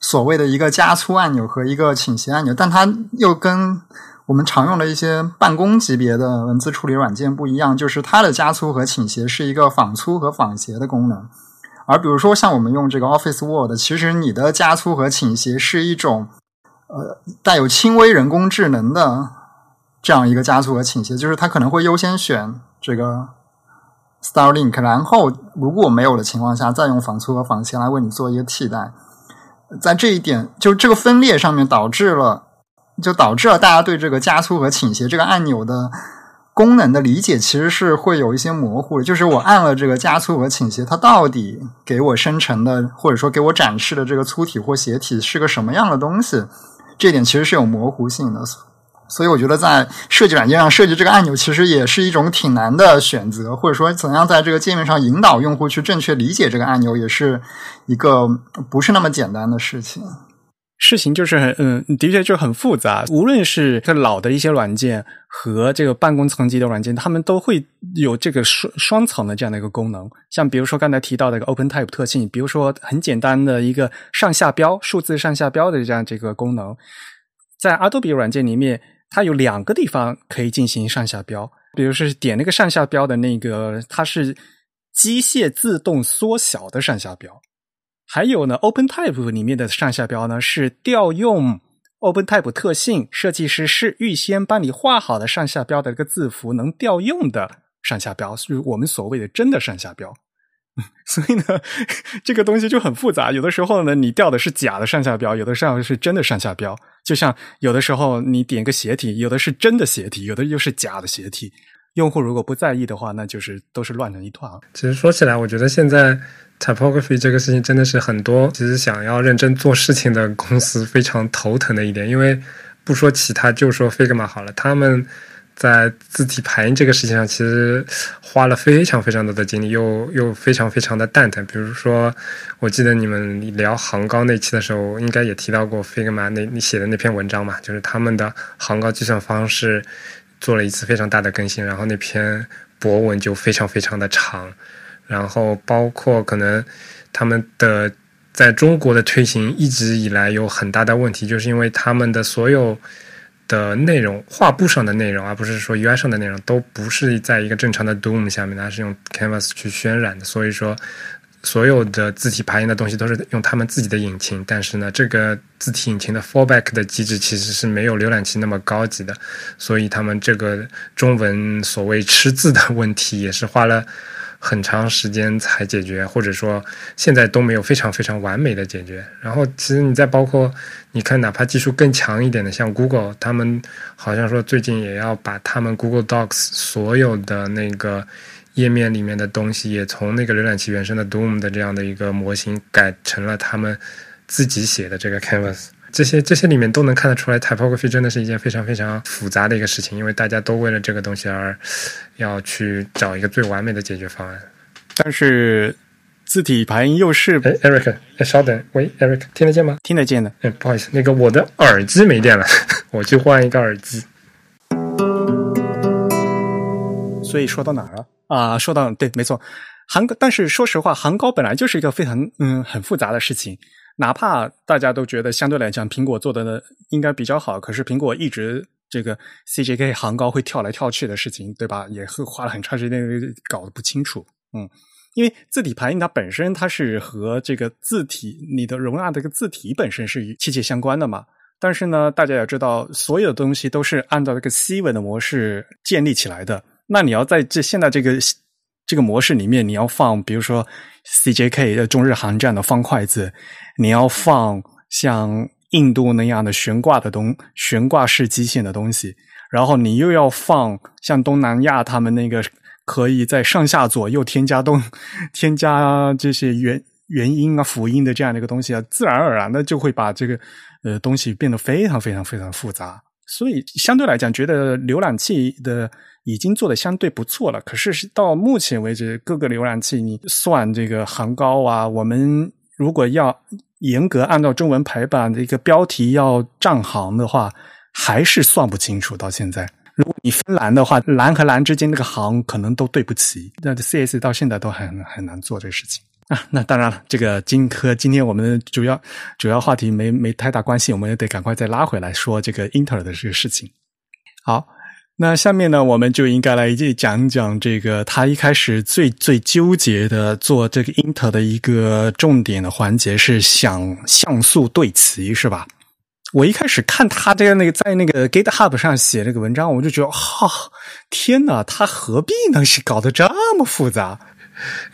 所谓的一个加粗按钮和一个倾斜按钮，但它又跟我们常用的一些办公级别的文字处理软件不一样，就是它的加粗和倾斜是一个仿粗和仿斜的功能，而比如说像我们用这个 Office Word，其实你的加粗和倾斜是一种呃带有轻微人工智能的这样一个加粗和倾斜，就是它可能会优先选这个。Starlink，然后如果没有的情况下，再用仿粗和仿斜来为你做一个替代。在这一点，就这个分裂上面导致了，就导致了大家对这个加粗和倾斜这个按钮的功能的理解其实是会有一些模糊的。就是我按了这个加粗和倾斜，它到底给我生成的或者说给我展示的这个粗体或斜体是个什么样的东西？这点其实是有模糊性的。所以我觉得，在设计软件上设计这个按钮，其实也是一种挺难的选择，或者说怎样在这个界面上引导用户去正确理解这个按钮，也是一个不是那么简单的事情。事情就是很嗯，的确就很复杂。无论是这老的一些软件和这个办公层级的软件，他们都会有这个双双层的这样的一个功能。像比如说刚才提到的一个 Open Type 特性，比如说很简单的一个上下标、数字上下标的这样这个功能，在 Adobe 软件里面。它有两个地方可以进行上下标，比如是点那个上下标的那个，它是机械自动缩小的上下标。还有呢，OpenType 里面的上下标呢是调用 OpenType 特性，设计师是预先帮你画好的上下标的一个字符能调用的上下标，是我们所谓的真的上下标。所以呢，这个东西就很复杂。有的时候呢，你调的是假的上下标，有的时候是真的上下标。就像有的时候你点个斜体，有的是真的斜体，有的又是假的斜体。用户如果不在意的话，那就是都是乱成一团。其实说起来，我觉得现在 typography 这个事情真的是很多其实想要认真做事情的公司非常头疼的一点。因为不说其他，就说 Figma 好了，他们。在字体排印这个事情上，其实花了非常非常多的精力，又又非常非常的蛋疼。比如说，我记得你们聊行高那期的时候，应该也提到过 Figma 那你写的那篇文章嘛，就是他们的行高计算方式做了一次非常大的更新，然后那篇博文就非常非常的长，然后包括可能他们的在中国的推行一直以来有很大的问题，就是因为他们的所有。的内容，画布上的内容，而不是说 UI 上的内容，都不是在一个正常的 Doom 下面，它是用 Canvas 去渲染的。所以说，所有的字体排印的东西都是用他们自己的引擎。但是呢，这个字体引擎的 fallback 的机制其实是没有浏览器那么高级的。所以他们这个中文所谓吃字的问题，也是花了。很长时间才解决，或者说现在都没有非常非常完美的解决。然后，其实你再包括你看，哪怕技术更强一点的，像 Google，他们好像说最近也要把他们 Google Docs 所有的那个页面里面的东西，也从那个浏览器原生的 DOM 的这样的一个模型改成了他们自己写的这个 Canvas。这些这些里面都能看得出来，typography 真的是一件非常非常复杂的一个事情，因为大家都为了这个东西而要去找一个最完美的解决方案。但是字体排印又是……哎，Eric，哎，稍等，喂，Eric，听得见吗？听得见的。哎，不好意思，那个我的耳机没电了，我去换一个耳机。所以说到哪儿了？啊，说到对，没错，行，但是说实话，行高本来就是一个非常嗯很复杂的事情。哪怕大家都觉得相对来讲苹果做的呢应该比较好，可是苹果一直这个 CJK 行高会跳来跳去的事情，对吧？也是花了很长时间搞得不清楚。嗯，因为字体排印它本身它是和这个字体你的容纳这个字体本身是切切相关的嘛。但是呢，大家要知道，所有的东西都是按照这个 C 文的模式建立起来的。那你要在这现在这个这个模式里面，你要放比如说 CJK 的中日韩这样的方块字。你要放像印度那样的悬挂的东悬挂式机械的东西，然后你又要放像东南亚他们那个可以在上下左右添加东 添加这些元元音啊辅音的这样的一个东西啊，自然而然的就会把这个呃东西变得非常非常非常复杂。所以相对来讲，觉得浏览器的已经做的相对不错了。可是到目前为止，各个浏览器你算这个行高啊，我们。如果要严格按照中文排版的一个标题要占行的话，还是算不清楚。到现在，如果你分栏的话，栏和栏之间那个行可能都对不齐。那 CS 到现在都很很难做这个事情啊。那当然了，这个金科今天我们主要主要话题没没太大关系，我们也得赶快再拉回来说这个英特尔的这个事情。好。那下面呢，我们就应该来一讲讲这个他一开始最最纠结的做这个 Inter 的一个重点的环节是想像素对齐，是吧？我一开始看他这个那个在那个 GitHub 上写这个文章，我就觉得，哈，天哪，他何必呢是搞得这么复杂？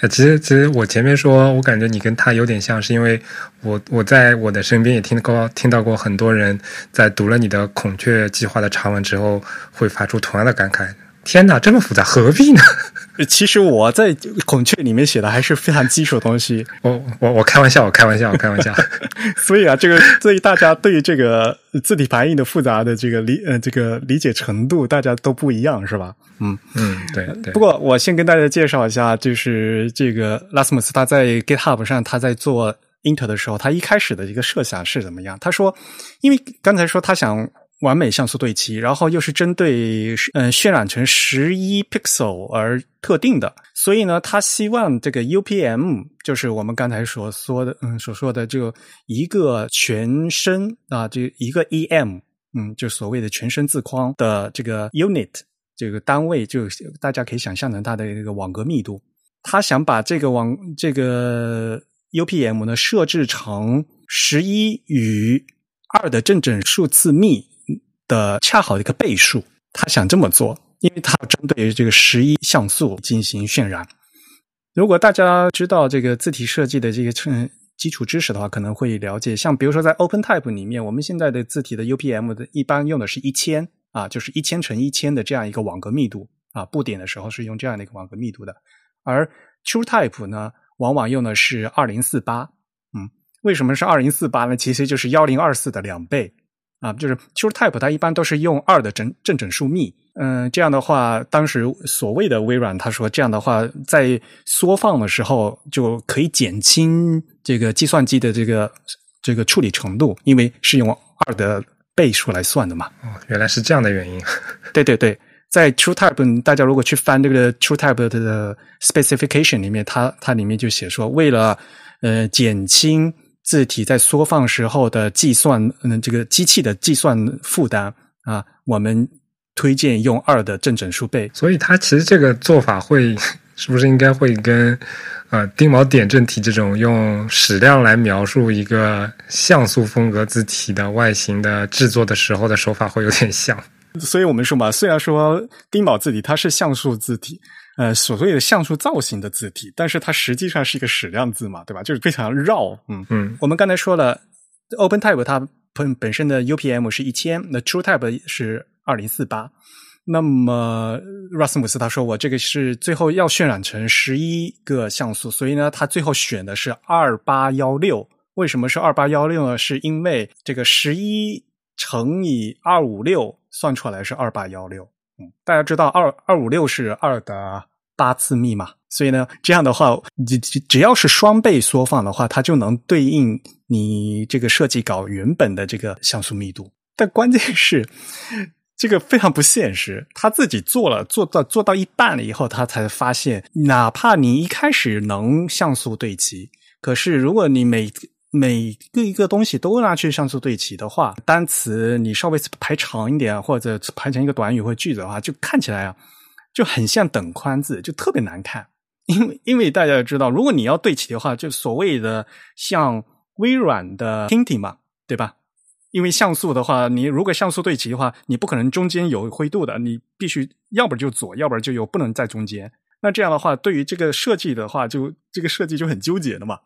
其实其实我前面说，我感觉你跟他有点像，是因为我我在我的身边也听过听到过很多人在读了你的孔雀计划的长文之后，会发出同样的感慨。天哪，这么复杂，何必呢？其实我在孔雀里面写的还是非常基础的东西。我我我开玩笑，我开玩笑，我开玩笑。所以啊，这个所以大家对于这个字体排印的复杂的这个理呃这个理解程度，大家都不一样，是吧？嗯嗯，对对。不过我先跟大家介绍一下，就是这个拉斯姆斯他在 GitHub 上他在做 Inter 的时候，他一开始的一个设想是怎么样？他说，因为刚才说他想。完美像素对齐，然后又是针对嗯渲染成十一 pixel 而特定的，所以呢，他希望这个 UPM 就是我们刚才所说的嗯所说的就一个全身啊，就一个 EM 嗯，就所谓的全身字框的这个 unit 这个单位，就大家可以想象成它的这个网格密度。他想把这个网这个 UPM 呢设置成十一与二的正整数次幂。的恰好的一个倍数，他想这么做，因为他针对这个十一像素进行渲染。如果大家知道这个字体设计的这个基础知识的话，可能会了解，像比如说在 OpenType 里面，我们现在的字体的 UPM 的一般用的是一千啊，就是一千乘一千的这样一个网格密度啊，布点的时候是用这样的一个网格密度的，而 TrueType 呢，往往用的是二零四八，嗯，为什么是二零四八呢？其实就是幺零二四的两倍。啊，就是 TrueType，它一般都是用二的正正整数幂。嗯，这样的话，当时所谓的微软他说，这样的话在缩放的时候就可以减轻这个计算机的这个这个处理程度，因为是用二的倍数来算的嘛。哦，原来是这样的原因。对对对，在 TrueType，大家如果去翻这个 TrueType 的 specification 里面，它它里面就写说，为了呃减轻。字体在缩放时候的计算，嗯，这个机器的计算负担啊，我们推荐用二的正整数倍。所以它其实这个做法会，是不是应该会跟呃丁卯点阵体这种用矢量来描述一个像素风格字体的外形的制作的时候的手法会有点像？所以我们说嘛，虽然说丁卯字体它是像素字体。呃，所谓的像素造型的字体，但是它实际上是一个矢量字嘛，对吧？就是非常绕。嗯嗯，我们刚才说了，OpenType 它本本身的 UPM 是一千，那 TrueType 是二零四八。那么 Rasmus 他说我这个是最后要渲染成十一个像素，所以呢，他最后选的是二八幺六。为什么是二八幺六呢？是因为这个十一乘以二五六算出来是二八幺六。大家知道二二五六是二的。八次幂嘛，所以呢，这样的话，只只只要是双倍缩放的话，它就能对应你这个设计稿原本的这个像素密度。但关键是，这个非常不现实。他自己做了，做到做到一半了以后，他才发现，哪怕你一开始能像素对齐，可是如果你每每个一个东西都拿去像素对齐的话，单词你稍微排长一点，或者排成一个短语或句子的话，就看起来啊。就很像等宽字，就特别难看。因为因为大家知道，如果你要对齐的话，就所谓的像微软的 Tintin 嘛，对吧？因为像素的话，你如果像素对齐的话，你不可能中间有灰度的，你必须要不就左，要不然就有，不能在中间。那这样的话，对于这个设计的话，就这个设计就很纠结的嘛。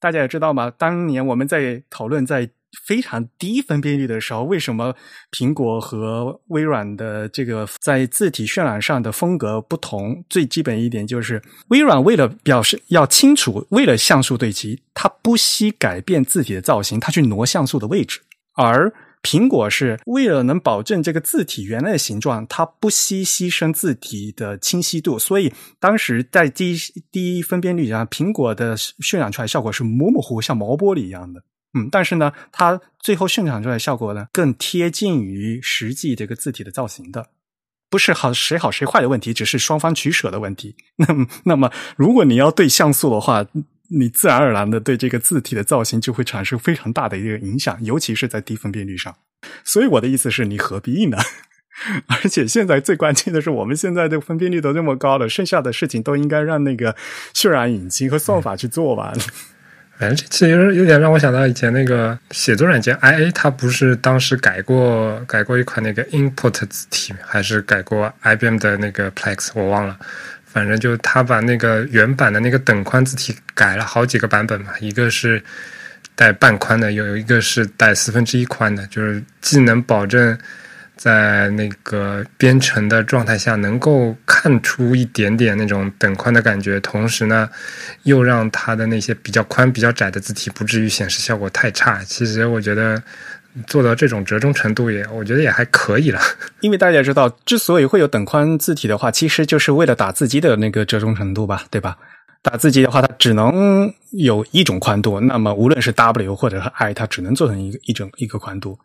大家也知道吗，当年我们在讨论在。非常低分辨率的时候，为什么苹果和微软的这个在字体渲染上的风格不同？最基本一点就是，微软为了表示要清楚，为了像素对齐，它不惜改变字体的造型，它去挪像素的位置；而苹果是为了能保证这个字体原来的形状，它不惜牺牲字体的清晰度。所以当时在低低分辨率下，苹果的渲染出来效果是模模糊糊，像毛玻璃一样的。嗯，但是呢，它最后渲染出来效果呢，更贴近于实际这个字体的造型的，不是好谁好谁坏的问题，只是双方取舍的问题。那么，那么如果你要对像素的话，你自然而然的对这个字体的造型就会产生非常大的一个影响，尤其是在低分辨率上。所以我的意思是你何必呢？而且现在最关键的是，我们现在的分辨率都这么高了，剩下的事情都应该让那个渲染引擎和算法去做完。反 正这其实有点让我想到以前那个写作软件 IA，它不是当时改过改过一款那个 Input 字体，还是改过 IBM 的那个 Plex，我忘了。反正就他把那个原版的那个等宽字体改了好几个版本嘛，一个是带半宽的，有一个是带四分之一宽的，就是既能保证。在那个编程的状态下，能够看出一点点那种等宽的感觉，同时呢，又让它的那些比较宽、比较窄的字体不至于显示效果太差。其实我觉得做到这种折中程度也，我觉得也还可以了。因为大家知道，之所以会有等宽字体的话，其实就是为了打字机的那个折中程度吧，对吧？打字机的话，它只能有一种宽度，那么无论是 W 或者是 I，它只能做成一个一种一个宽度。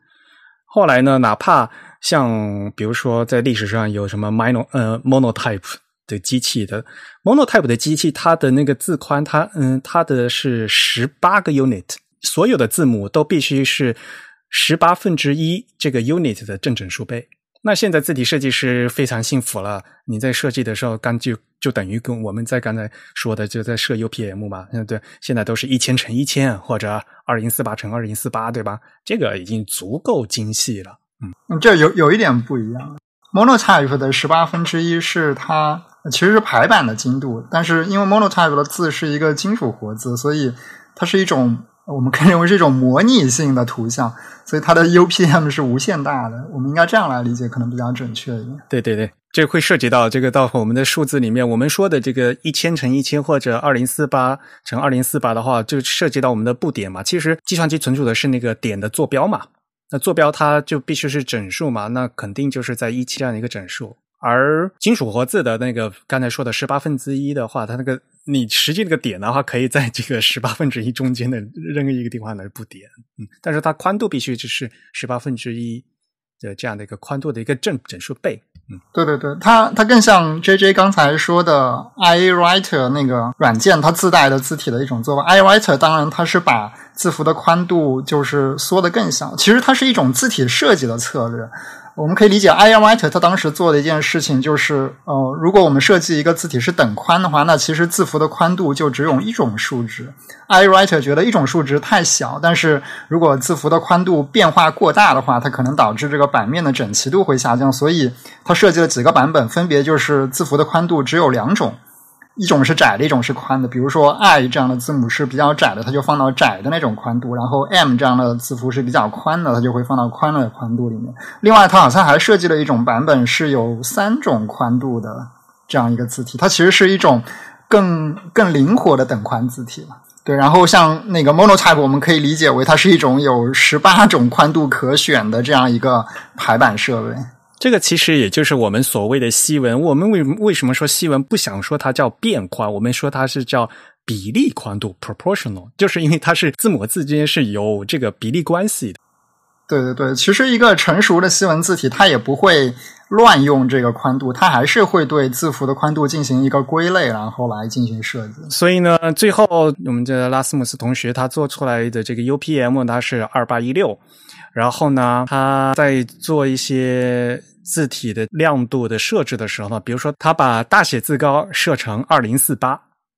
后来呢，哪怕像比如说，在历史上有什么 mono 呃 monotype 的机器的 monotype 的机器，它的那个字宽，它嗯，它的是十八个 unit，所有的字母都必须是十八分之一这个 unit 的正整数倍。那现在字体设计师非常幸福了，你在设计的时候，刚就就等于跟我们在刚才说的，就在设 UPM 嘛，嗯，对，现在都是一千乘一千或者二零四八乘二零四八，对吧？这个已经足够精细了。嗯，这有有一点不一样，Monotype 的十八分之一是它其实是排版的精度。但是因为 Monotype 的字是一个金属活字，所以它是一种我们可以认为是一种模拟性的图像，所以它的 UPM 是无限大的。我们应该这样来理解，可能比较准确一点。对对对，这会涉及到这个到我们的数字里面，我们说的这个一千乘一千或者二零四八乘二零四八的话，就涉及到我们的布点嘛。其实计算机存储的是那个点的坐标嘛。那坐标它就必须是整数嘛，那肯定就是在一期这样的一个整数。而金属活字的那个刚才说的十八分之一的话，它那个你实际那个点的话，可以在这个十八分之一中间的任意一个地方来布点，嗯，但是它宽度必须就是十八分之一的这样的一个宽度的一个正整数倍。嗯，对对对，它它更像 J J 刚才说的 i Writer 那个软件它自带的字体的一种做法。i Writer 当然它是把字符的宽度就是缩的更小，其实它是一种字体设计的策略。我们可以理解，i Writer 它当时做的一件事情就是，呃，如果我们设计一个字体是等宽的话，那其实字符的宽度就只有一种数值。i Writer 觉得一种数值太小，但是如果字符的宽度变化过大的话，它可能导致这个版面的整齐度会下降，所以它设计了几个版本，分别就是字符的宽度只有两种。一种是窄的，一种是宽的。比如说 I 这样的字母是比较窄的，它就放到窄的那种宽度；然后 M 这样的字符是比较宽的，它就会放到宽的宽度里面。另外，它好像还设计了一种版本是有三种宽度的这样一个字体，它其实是一种更更灵活的等宽字体嘛。对，然后像那个 Monotype，我们可以理解为它是一种有十八种宽度可选的这样一个排版设备。这个其实也就是我们所谓的西文。我们为为什么说西文不想说它叫变宽，我们说它是叫比例宽度 （proportional），就是因为它是字母字之间是有这个比例关系的。对对对，其实一个成熟的西文字体，它也不会乱用这个宽度，它还是会对字符的宽度进行一个归类，然后来进行设计。所以呢，最后我们这拉斯姆斯同学他做出来的这个 UPM，它是二八一六，然后呢，他在做一些。字体的亮度的设置的时候呢，比如说他把大写字高设成二零四八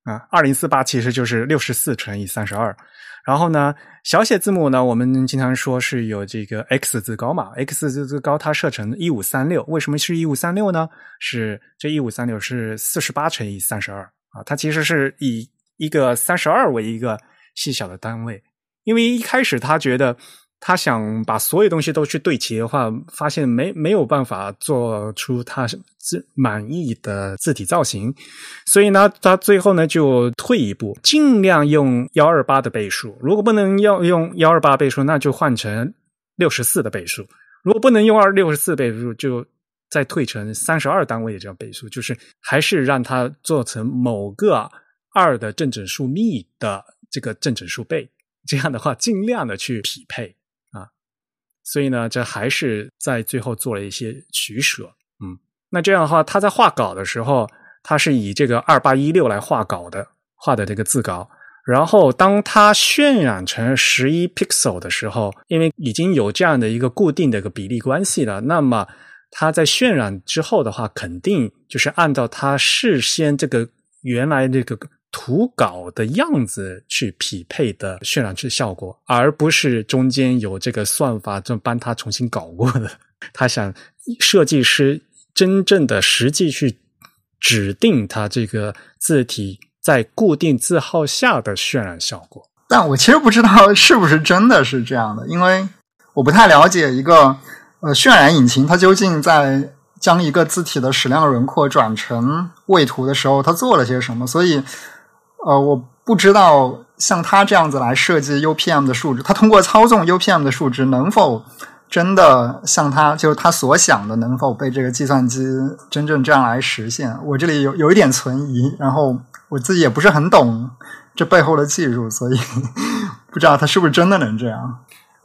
啊，二零四八其实就是六十四乘以三十二。然后呢，小写字母呢，我们经常说是有这个 X 字高嘛，X 字字高它设成一五三六，为什么是一五三六呢？是这一五三六是四十八乘以三十二啊，它其实是以一个三十二为一个细小的单位，因为一开始他觉得。他想把所有东西都去对齐的话，发现没没有办法做出他字满意的字体造型，所以呢，他最后呢就退一步，尽量用幺二八的倍数。如果不能要用幺二八倍数，那就换成六十四的倍数。如果不能用二六十四倍数，就再退成三十二单位的这样倍数，就是还是让它做成某个二的正整数幂的这个正整数倍。这样的话，尽量的去匹配。所以呢，这还是在最后做了一些取舍，嗯，那这样的话，他在画稿的时候，他是以这个二八一六来画稿的，画的这个字稿。然后，当他渲染成十一 pixel 的时候，因为已经有这样的一个固定的一个比例关系了，那么他在渲染之后的话，肯定就是按照他事先这个原来这个。图稿的样子去匹配的渲染出效果，而不是中间有这个算法就帮他重新搞过的。他想设计师真正的实际去指定他这个字体在固定字号下的渲染效果。但我其实不知道是不是真的是这样的，因为我不太了解一个呃渲染引擎它究竟在将一个字体的矢量轮廓转成位图的时候，它做了些什么，所以。呃，我不知道像他这样子来设计 UPM 的数值，他通过操纵 UPM 的数值能否真的像他就是他所想的，能否被这个计算机真正这样来实现？我这里有有一点存疑，然后我自己也不是很懂这背后的技术，所以 不知道他是不是真的能这样。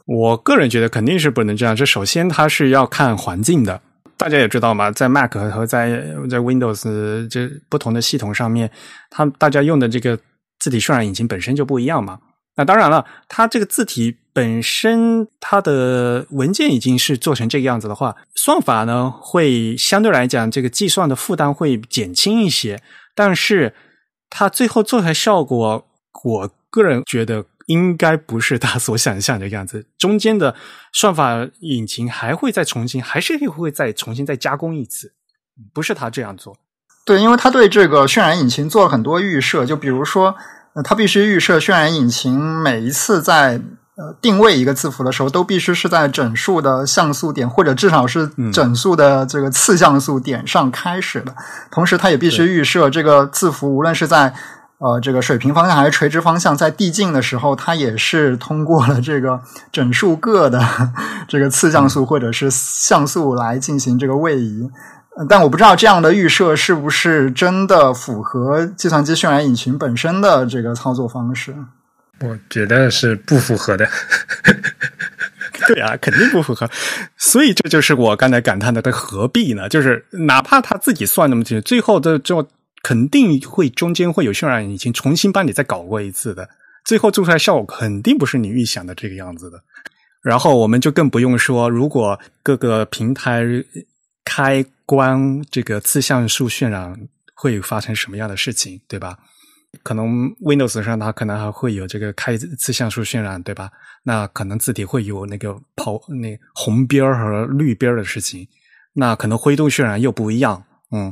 我个人觉得肯定是不能这样。这首先它是要看环境的。大家也知道嘛，在 Mac 和在在 Windows 这不同的系统上面，它大家用的这个字体渲染引擎本身就不一样嘛。那当然了，它这个字体本身它的文件已经是做成这个样子的话，算法呢会相对来讲这个计算的负担会减轻一些。但是它最后做出来效果，我个人觉得。应该不是他所想象的样子，中间的算法引擎还会再重新，还是会再重新再加工一次，不是他这样做。对，因为他对这个渲染引擎做了很多预设，就比如说，呃，它必须预设渲染引擎每一次在呃定位一个字符的时候，都必须是在整数的像素点，或者至少是整数的这个次像素点上开始的。同时，他也必须预设这个字符，无论是在呃这个水平方向还是垂直方向，在递进的时候，它也是通过了这个整数个的这个次像素或者是像素来进行这个位移。但我不知道这样的预设是不是真的符合计算机渲染引擎本身的这个操作方式。我觉得是不符合的。对啊，肯定不符合。所以这就是我刚才感叹的，它何必呢？就是哪怕他自己算那么精，最后的就肯定会中间会有渲染引擎重新帮你再搞过一次的，最后做出来效果肯定不是你预想的这个样子的。然后我们就更不用说，如果各个平台。开关这个次像素渲染会发生什么样的事情，对吧？可能 Windows 上它可能还会有这个开次像素渲染，对吧？那可能字体会有那个跑那红边和绿边的事情，那可能灰度渲染又不一样，嗯，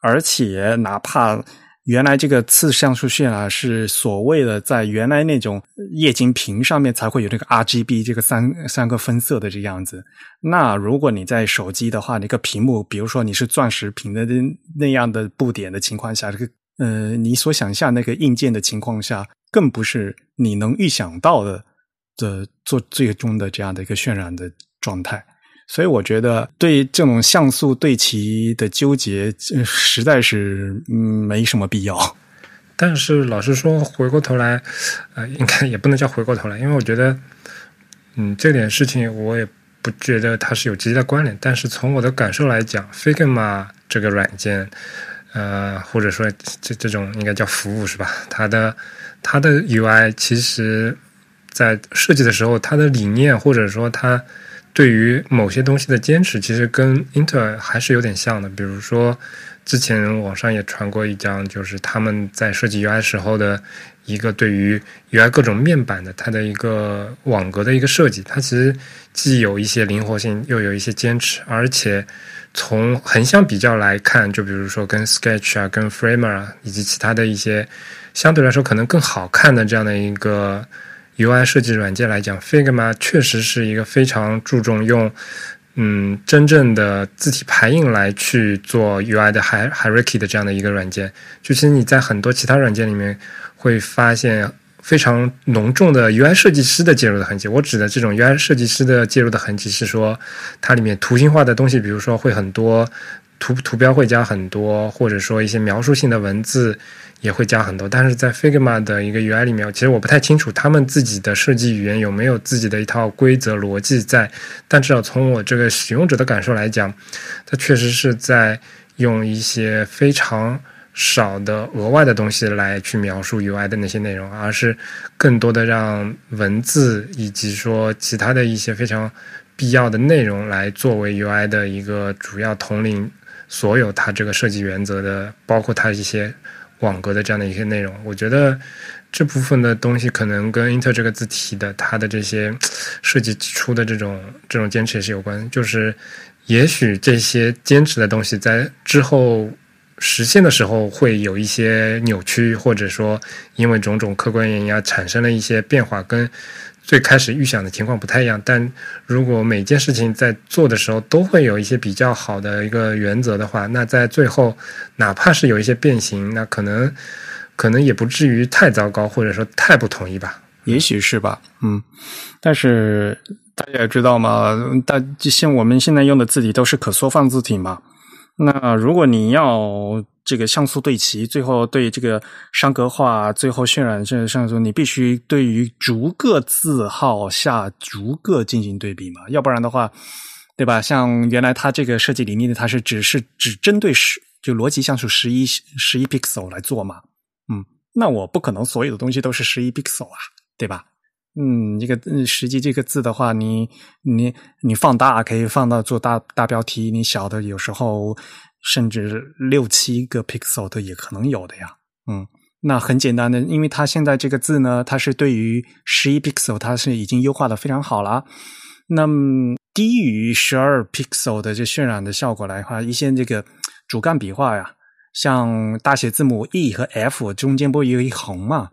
而且哪怕。原来这个次像素渲染是所谓的在原来那种液晶屏上面才会有这个 RGB 这个三三个分色的这样子。那如果你在手机的话，那个屏幕，比如说你是钻石屏的那样的布点的情况下，这个呃，你所想象那个硬件的情况下，更不是你能预想到的的做最终的这样的一个渲染的状态。所以我觉得对这种像素对齐的纠结，实在是没什么必要。但是老实说，回过头来，呃，应该也不能叫回过头来，因为我觉得，嗯，这点事情我也不觉得它是有直接的关联。但是从我的感受来讲，Figma 这个软件，呃，或者说这这种应该叫服务是吧？它的它的 UI 其实，在设计的时候，它的理念或者说它。对于某些东西的坚持，其实跟英特尔还是有点像的。比如说，之前网上也传过一张，就是他们在设计 UI 时候的一个对于 UI 各种面板的它的一个网格的一个设计。它其实既有一些灵活性，又有一些坚持，而且从横向比较来看，就比如说跟 Sketch 啊、跟 Framer 啊，以及其他的一些相对来说可能更好看的这样的一个。UI 设计软件来讲，Figma 确实是一个非常注重用嗯真正的字体排印来去做 UI 的 hierarchy 的这样的一个软件。就其实你在很多其他软件里面会发现非常浓重的 UI 设计师的介入的痕迹。我指的这种 UI 设计师的介入的痕迹是说，它里面图形化的东西，比如说会很多图图标会加很多，或者说一些描述性的文字。也会加很多，但是在 Figma 的一个 UI 里面，其实我不太清楚他们自己的设计语言有没有自己的一套规则逻辑在。但至少从我这个使用者的感受来讲，它确实是在用一些非常少的额外的东西来去描述 UI 的那些内容，而是更多的让文字以及说其他的一些非常必要的内容来作为 UI 的一个主要统领所有它这个设计原则的，包括它一些。网格的这样的一些内容，我觉得这部分的东西可能跟英特这个字体的它的这些设计出的这种这种坚持也是有关。就是也许这些坚持的东西在之后实现的时候会有一些扭曲，或者说因为种种客观原因啊产生了一些变化，跟。最开始预想的情况不太一样，但如果每件事情在做的时候都会有一些比较好的一个原则的话，那在最后哪怕是有一些变形，那可能可能也不至于太糟糕，或者说太不统一吧？也许是吧，嗯。但是大家也知道嘛，大像我们现在用的字体都是可缩放字体嘛，那如果你要。这个像素对齐，最后对这个商格化，最后渲染这像素，你必须对于逐个字号下逐个进行对比嘛，要不然的话，对吧？像原来它这个设计理念，它是只是只针对十就逻辑像素十一十一 pixel 来做嘛，嗯，那我不可能所有的东西都是十一 pixel 啊，对吧？嗯，这个实际这个字的话，你你你放大可以放到做大大标题，你小的有时候。甚至六七个 pixel 的也可能有的呀，嗯，那很简单的，因为它现在这个字呢，它是对于十一 pixel，它是已经优化的非常好了。那么低于十二 pixel 的这渲染的效果来话，一些这个主干笔画呀，像大写字母 E 和 F 中间不有一横嘛，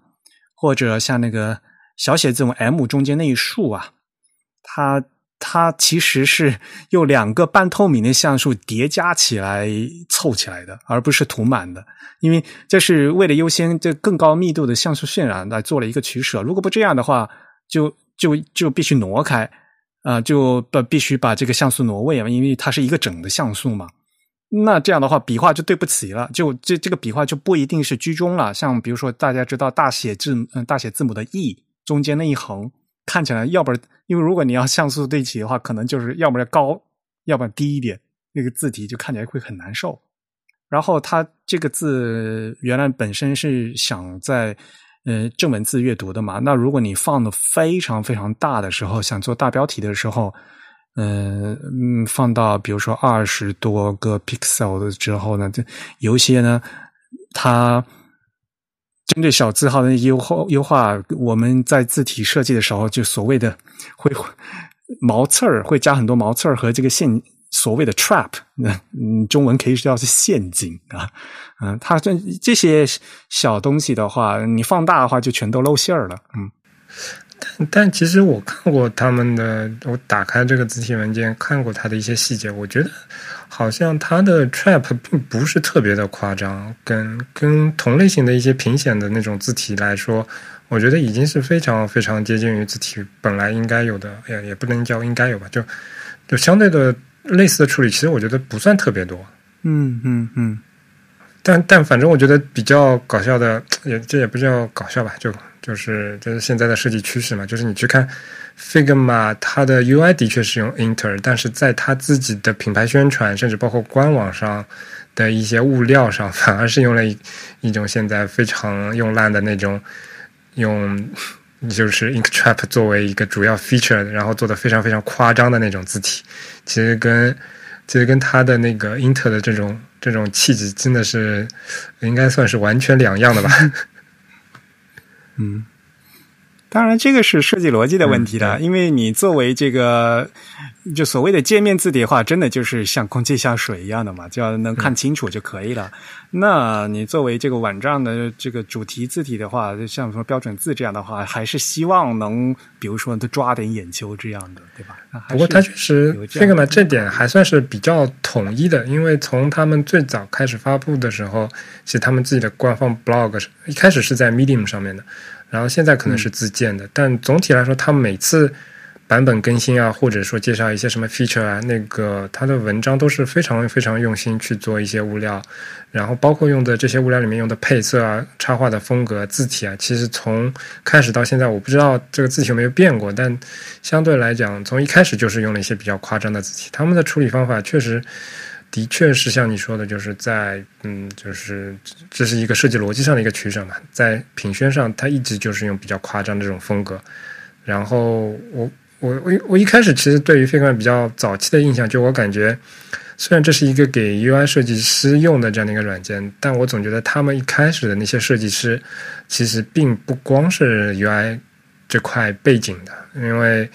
或者像那个小写字母 M 中间那一竖啊，它它其实是用两个半透明的像素叠加起来凑起来的，而不是涂满的。因为这是为了优先这更高密度的像素渲染来做了一个取舍。如果不这样的话，就就就必须挪开啊，就不必须把这个像素挪位嘛，因为它是一个整的像素嘛。那这样的话，笔画就对不齐了，就这这个笔画就不一定是居中了。像比如说，大家知道大写字嗯大写字母的 E 中间那一横，看起来要不然，因为如果你要像素对齐的话，可能就是要不然高，要不然低一点，那个字体就看起来会很难受。然后它这个字原来本身是想在呃正文字阅读的嘛，那如果你放的非常非常大的时候，想做大标题的时候。嗯嗯，放到比如说二十多个 pixel 的之后呢，这有些呢，它针对小字号的优化优化，我们在字体设计的时候，就所谓的会毛刺儿，会加很多毛刺儿和这个陷，所谓的 trap，嗯，中文可以叫是陷阱啊，嗯，它这这些小东西的话，你放大的话就全都露馅儿了，嗯。但但其实我看过他们的，我打开这个字体文件看过它的一些细节，我觉得好像它的 trap 并不是特别的夸张，跟跟同类型的一些平显的那种字体来说，我觉得已经是非常非常接近于字体本来应该有的，也也不能叫应该有吧，就就相对的类似的处理，其实我觉得不算特别多。嗯嗯嗯。但但反正我觉得比较搞笑的，也这也不叫搞笑吧，就。就是就是现在的设计趋势嘛，就是你去看 Figma，它的 UI 的确是用 Inter，但是在它自己的品牌宣传，甚至包括官网上的一些物料上，反而是用了一一种现在非常用烂的那种，用就是 Inktrap 作为一个主要 feature，然后做的非常非常夸张的那种字体，其实跟其实跟它的那个 Inter 的这种这种气质真的是应该算是完全两样的吧。嗯，当然，这个是设计逻辑的问题了。因为你作为这个，就所谓的界面字体的话，真的就是像空气像水一样的嘛，就要能看清楚就可以了。那你作为这个网站的这个主题字体的话，就像什么标准字这样的话，还是希望能，比如说都抓点眼球这样的，对吧？不过它确实这个呢，这点还算是比较统一的，因为从他们最早开始发布的时候，其实他们自己的官方 blog 一开始是在 Medium 上面的，然后现在可能是自建的，但总体来说，他们每次。版本更新啊，或者说介绍一些什么 feature 啊，那个他的文章都是非常非常用心去做一些物料，然后包括用的这些物料里面用的配色啊、插画的风格、字体啊，其实从开始到现在，我不知道这个字体有没有变过，但相对来讲，从一开始就是用了一些比较夸张的字体。他们的处理方法确实，的确是像你说的，就是在嗯，就是这是一个设计逻辑上的一个取舍嘛，在品宣上，它一直就是用比较夸张的这种风格，然后我。我我我一开始其实对于 Figma 比较早期的印象，就我感觉，虽然这是一个给 UI 设计师用的这样的一个软件，但我总觉得他们一开始的那些设计师，其实并不光是 UI 这块背景的，因为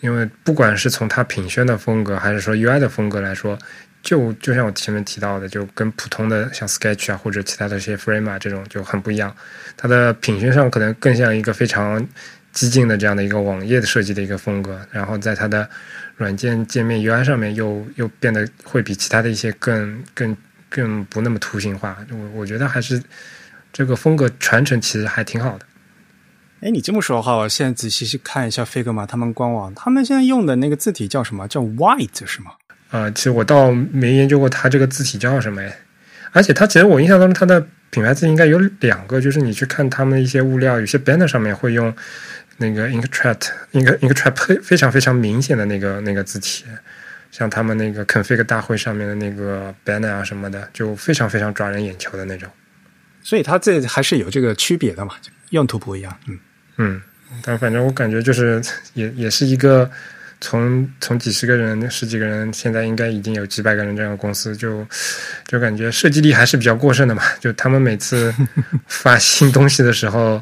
因为不管是从它品宣的风格，还是说 UI 的风格来说，就就像我前面提到的，就跟普通的像 Sketch 啊或者其他的一些 Frame 啊这种就很不一样，它的品宣上可能更像一个非常。激进的这样的一个网页的设计的一个风格，然后在它的软件界面 UI 上面又又变得会比其他的一些更更更不那么图形化。我我觉得还是这个风格传承其实还挺好的。哎，你这么说的话，我现在仔细去看一下 Figma 他们官网，他们现在用的那个字体叫什么？叫 White 是吗？啊，其实我倒没研究过它这个字体叫什么哎。而且它其实我印象当中它的品牌字应该有两个，就是你去看他们一些物料，有些 banner 上面会用。那个 Inktrap，应该 Inktrap 非常非常明显的那个那个字体，像他们那个 Config 大会上面的那个 banner 啊什么的，就非常非常抓人眼球的那种。所以它这还是有这个区别的嘛，用途不一样。嗯嗯，但反正我感觉就是 也也是一个从从几十个人、十几个人，现在应该已经有几百个人这样的公司，就就感觉设计力还是比较过剩的嘛。就他们每次发新东西的时候。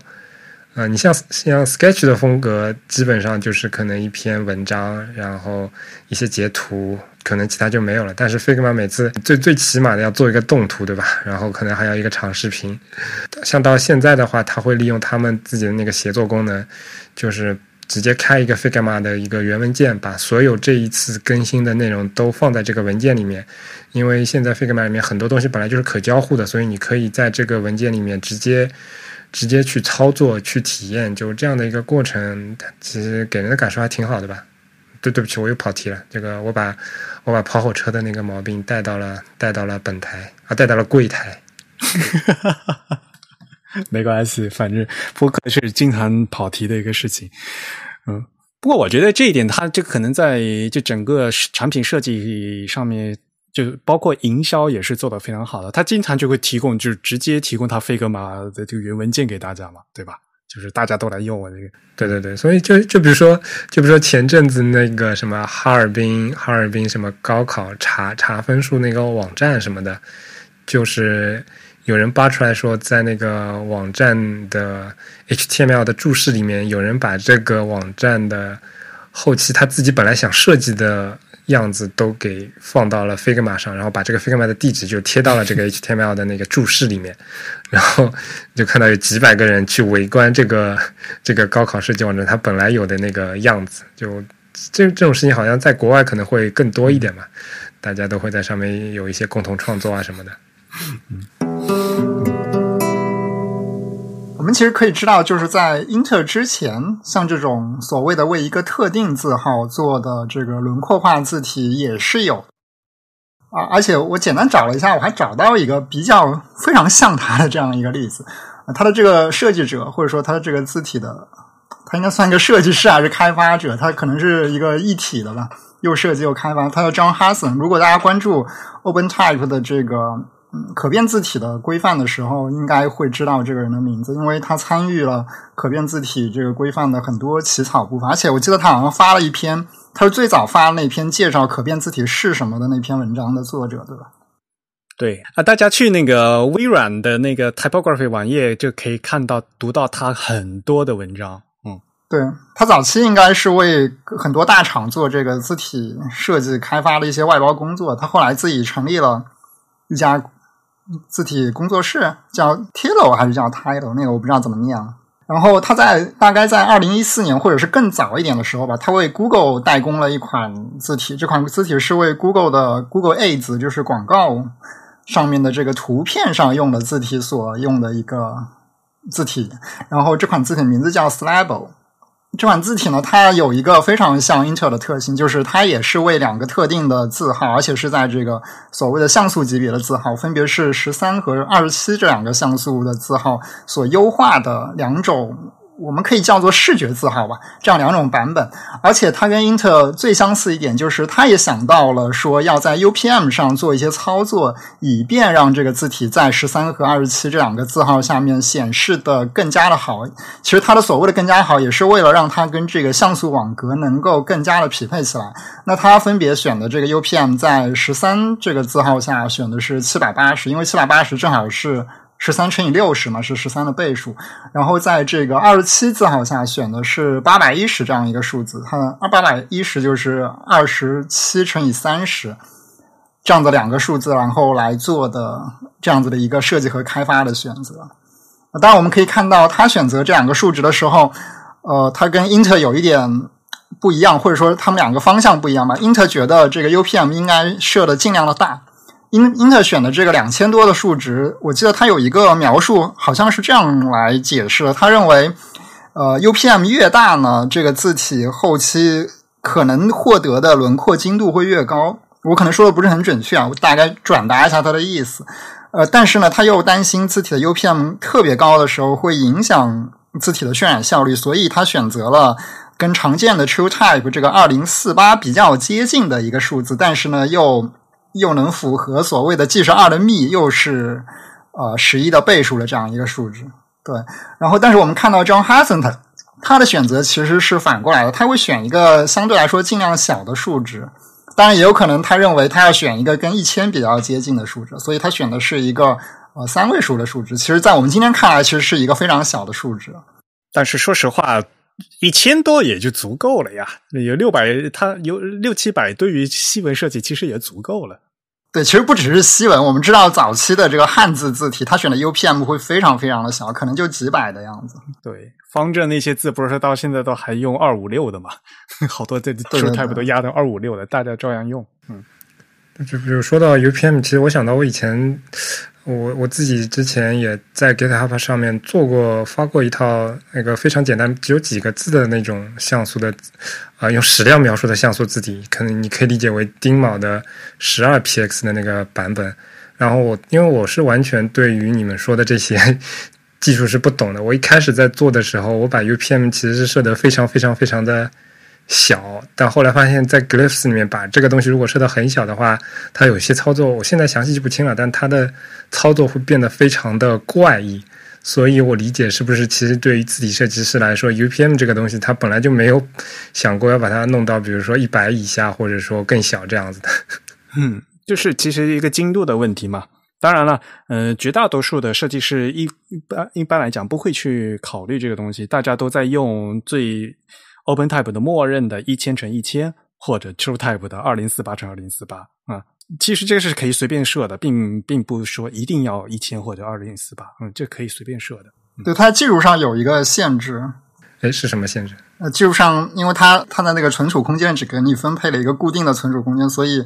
啊，你像像 Sketch 的风格，基本上就是可能一篇文章，然后一些截图，可能其他就没有了。但是 Figma 每次最最起码的要做一个动图，对吧？然后可能还要一个长视频。像到现在的话，他会利用他们自己的那个协作功能，就是直接开一个 Figma 的一个原文件，把所有这一次更新的内容都放在这个文件里面。因为现在 Figma 里面很多东西本来就是可交互的，所以你可以在这个文件里面直接。直接去操作、去体验，就这样的一个过程，其实给人的感受还挺好的吧？对，对不起，我又跑题了。这个我把我把跑火车的那个毛病带到了带到了本台啊，带到了柜台。没关系，反正播客是经常跑题的一个事情。嗯，不过我觉得这一点，它这可能在就整个产品设计上面。就包括营销也是做的非常好的，他经常就会提供，就是直接提供他 Figma 的这个原文件给大家嘛，对吧？就是大家都来用我这个，对对对。所以就就比如说，就比如说前阵子那个什么哈尔滨哈尔滨什么高考查查分数那个网站什么的，就是有人扒出来说，在那个网站的 HTML 的注释里面，有人把这个网站的后期他自己本来想设计的。样子都给放到了 Figma 上，然后把这个 Figma 的地址就贴到了这个 HTML 的那个注释里面，然后就看到有几百个人去围观这个 这个高考设计网站它本来有的那个样子。就这这种事情好像在国外可能会更多一点嘛，大家都会在上面有一些共同创作啊什么的。我们其实可以知道，就是在英特尔之前，像这种所谓的为一个特定字号做的这个轮廓化字体也是有啊。而且我简单找了一下，我还找到一个比较非常像它的这样一个例子。它的这个设计者，或者说它的这个字体的，它应该算一个设计师还是开发者？它可能是一个一体的吧，又设计又开发。他叫 John Hassan。如果大家关注 OpenType 的这个。嗯，可变字体的规范的时候，应该会知道这个人的名字，因为他参与了可变字体这个规范的很多起草部分。而且我记得他好像发了一篇，他是最早发那篇介绍可变字体是什么的那篇文章的作者，对吧？对啊，大家去那个微软的那个 Typography 网页就可以看到、读到他很多的文章。嗯，对他早期应该是为很多大厂做这个字体设计开发了一些外包工作，他后来自己成立了一家。字体工作室叫 Tilo 还是叫 Tilo？那个我不知道怎么念。然后他在大概在二零一四年或者是更早一点的时候吧，他为 Google 代工了一款字体。这款字体是为 Google 的 Google Ads，就是广告上面的这个图片上用的字体所用的一个字体。然后这款字体名字叫 Slabo。这款字体呢，它有一个非常像 Intel 的特性，就是它也是为两个特定的字号，而且是在这个所谓的像素级别的字号，分别是十三和二十七这两个像素的字号所优化的两种。我们可以叫做视觉字号吧，这样两种版本，而且它跟英特尔最相似一点就是，它也想到了说要在 UPM 上做一些操作，以便让这个字体在十三和二十七这两个字号下面显示的更加的好。其实它的所谓的更加好，也是为了让它跟这个像素网格能够更加的匹配起来。那它分别选的这个 UPM 在十三这个字号下选的是七百八十，因为七百八十正好是。十三乘以六十嘛，是十三的倍数。然后在这个二十七字号下选的是八百一十这样一个数字，它二八百一十就是二十七乘以三十这样的两个数字，然后来做的这样子的一个设计和开发的选择。当然，我们可以看到，他选择这两个数值的时候，呃，它跟英特尔有一点不一样，或者说他们两个方向不一样吧。英特尔觉得这个 UPM 应该设的尽量的大。英英特尔选的这个两千多的数值，我记得他有一个描述，好像是这样来解释的。他认为，呃，UPM 越大呢，这个字体后期可能获得的轮廓精度会越高。我可能说的不是很准确啊，我大概转达一下他的意思。呃，但是呢，他又担心字体的 UPM 特别高的时候会影响字体的渲染效率，所以他选择了跟常见的 TrueType 这个二零四八比较接近的一个数字，但是呢又。又能符合所谓的既是二的幂，又是呃十一的倍数的这样一个数值，对。然后，但是我们看到 John Hassan 他他的选择其实是反过来的，他会选一个相对来说尽量小的数值。当然，也有可能他认为他要选一个跟一千比较接近的数值，所以他选的是一个呃三位数的数值。其实，在我们今天看来，其实是一个非常小的数值。但是说实话，一千多也就足够了呀。有六百，它有六七百，对于西文设计其实也足够了。对，其实不只是西文，我们知道早期的这个汉字字体，它选的 UPM 会非常非常的小，可能就几百的样子。对，方正那些字不是到现在都还用二五六的嘛？好多这都压到二五六的，大家照样用。嗯，就比如说到 UPM，其实我想到我以前。我我自己之前也在 GitHub 上面做过发过一套那个非常简单只有几个字的那种像素的啊用矢量描述的像素字体，可能你可以理解为丁卯的十二 px 的那个版本。然后我因为我是完全对于你们说的这些 技术是不懂的，我一开始在做的时候，我把 UPM 其实是设得非常非常非常的。小，但后来发现，在 Glyphs 里面把这个东西如果设到很小的话，它有些操作，我现在详细记不清了，但它的操作会变得非常的怪异。所以我理解是不是其实对于字体设计师来说，UPM 这个东西，它本来就没有想过要把它弄到，比如说一百以下，或者说更小这样子的。嗯，就是其实一个精度的问题嘛。当然了，呃，绝大多数的设计师一一般一般来讲不会去考虑这个东西，大家都在用最。OpenType 的默认的一千乘一千，或者 TrueType 的二零四八乘二零四八啊，其实这个是可以随便设的，并并不说一定要一千或者二零四八，嗯，这可以随便设的。对，它技术上有一个限制。哎，是什么限制？呃，技术上，因为它它的那个存储空间只给你分配了一个固定的存储空间，所以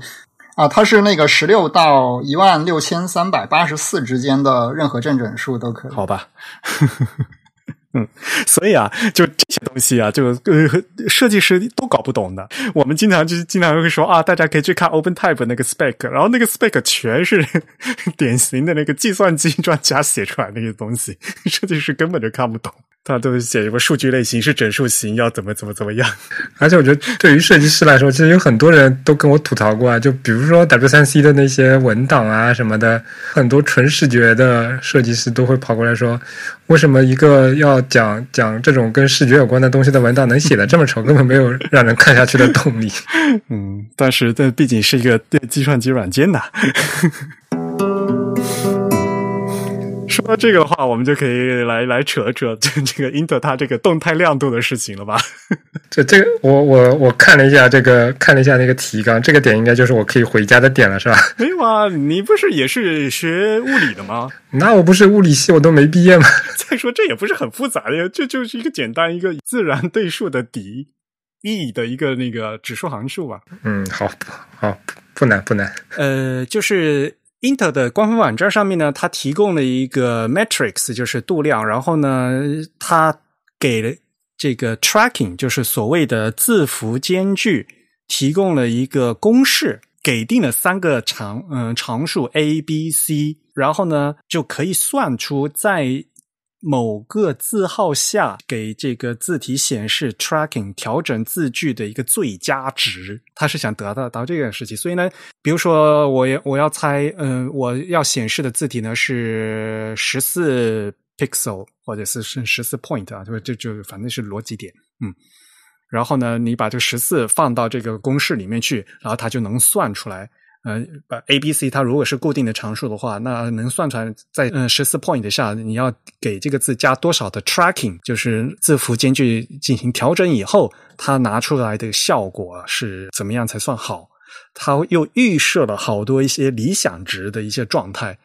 啊，它是那个十六到一万六千三百八十四之间的任何正整数都可以。好吧。嗯，所以啊，就这些东西啊，就呃，设计师都搞不懂的。我们经常就经常会说啊，大家可以去看 OpenType 那个 spec，然后那个 spec 全是 典型的那个计算机专家写出来那些东西，设计师根本就看不懂。他都写什么数据类型是整数型，要怎么怎么怎么样。而且我觉得，对于设计师来说，其实有很多人都跟我吐槽过啊，就比如说 W 三 C 的那些文档啊什么的，很多纯视觉的设计师都会跑过来说，为什么一个要讲讲这种跟视觉有关的东西的文档能写的这么丑，根本没有让人看下去的动力。嗯，但是这毕竟是一个计算机软件呐。说到这个的话，我们就可以来来扯扯这这个英特它这个动态亮度的事情了吧？这这个我我我看了一下这个看了一下那个提纲，这个点应该就是我可以回家的点了，是吧？没有啊，你不是也是学物理的吗？那我不是物理系，我都没毕业吗？再说这也不是很复杂的，这就是一个简单一个自然对数的底 e 的一个那个指数函数吧。嗯，好好不难不难。呃，就是。Intel 的官方网站上面呢，它提供了一个 matrix，就是度量，然后呢，它给了这个 tracking，就是所谓的字符间距，提供了一个公式，给定了三个常嗯常数 a、b、c，然后呢，就可以算出在。某个字号下给这个字体显示 tracking 调整字距的一个最佳值，他是想得到到这个事情。所以呢，比如说我我要猜，嗯，我要显示的字体呢是十四 pixel 或者是是十四 point 啊，就就就反正是逻辑点，嗯。然后呢，你把这个十四放到这个公式里面去，然后它就能算出来。呃，把 A、B、C 它如果是固定的常数的话，那能算出来在嗯十四 point 下，你要给这个字加多少的 tracking，就是字符间距进行调整以后，它拿出来的效果是怎么样才算好？它又预设了好多一些理想值的一些状态。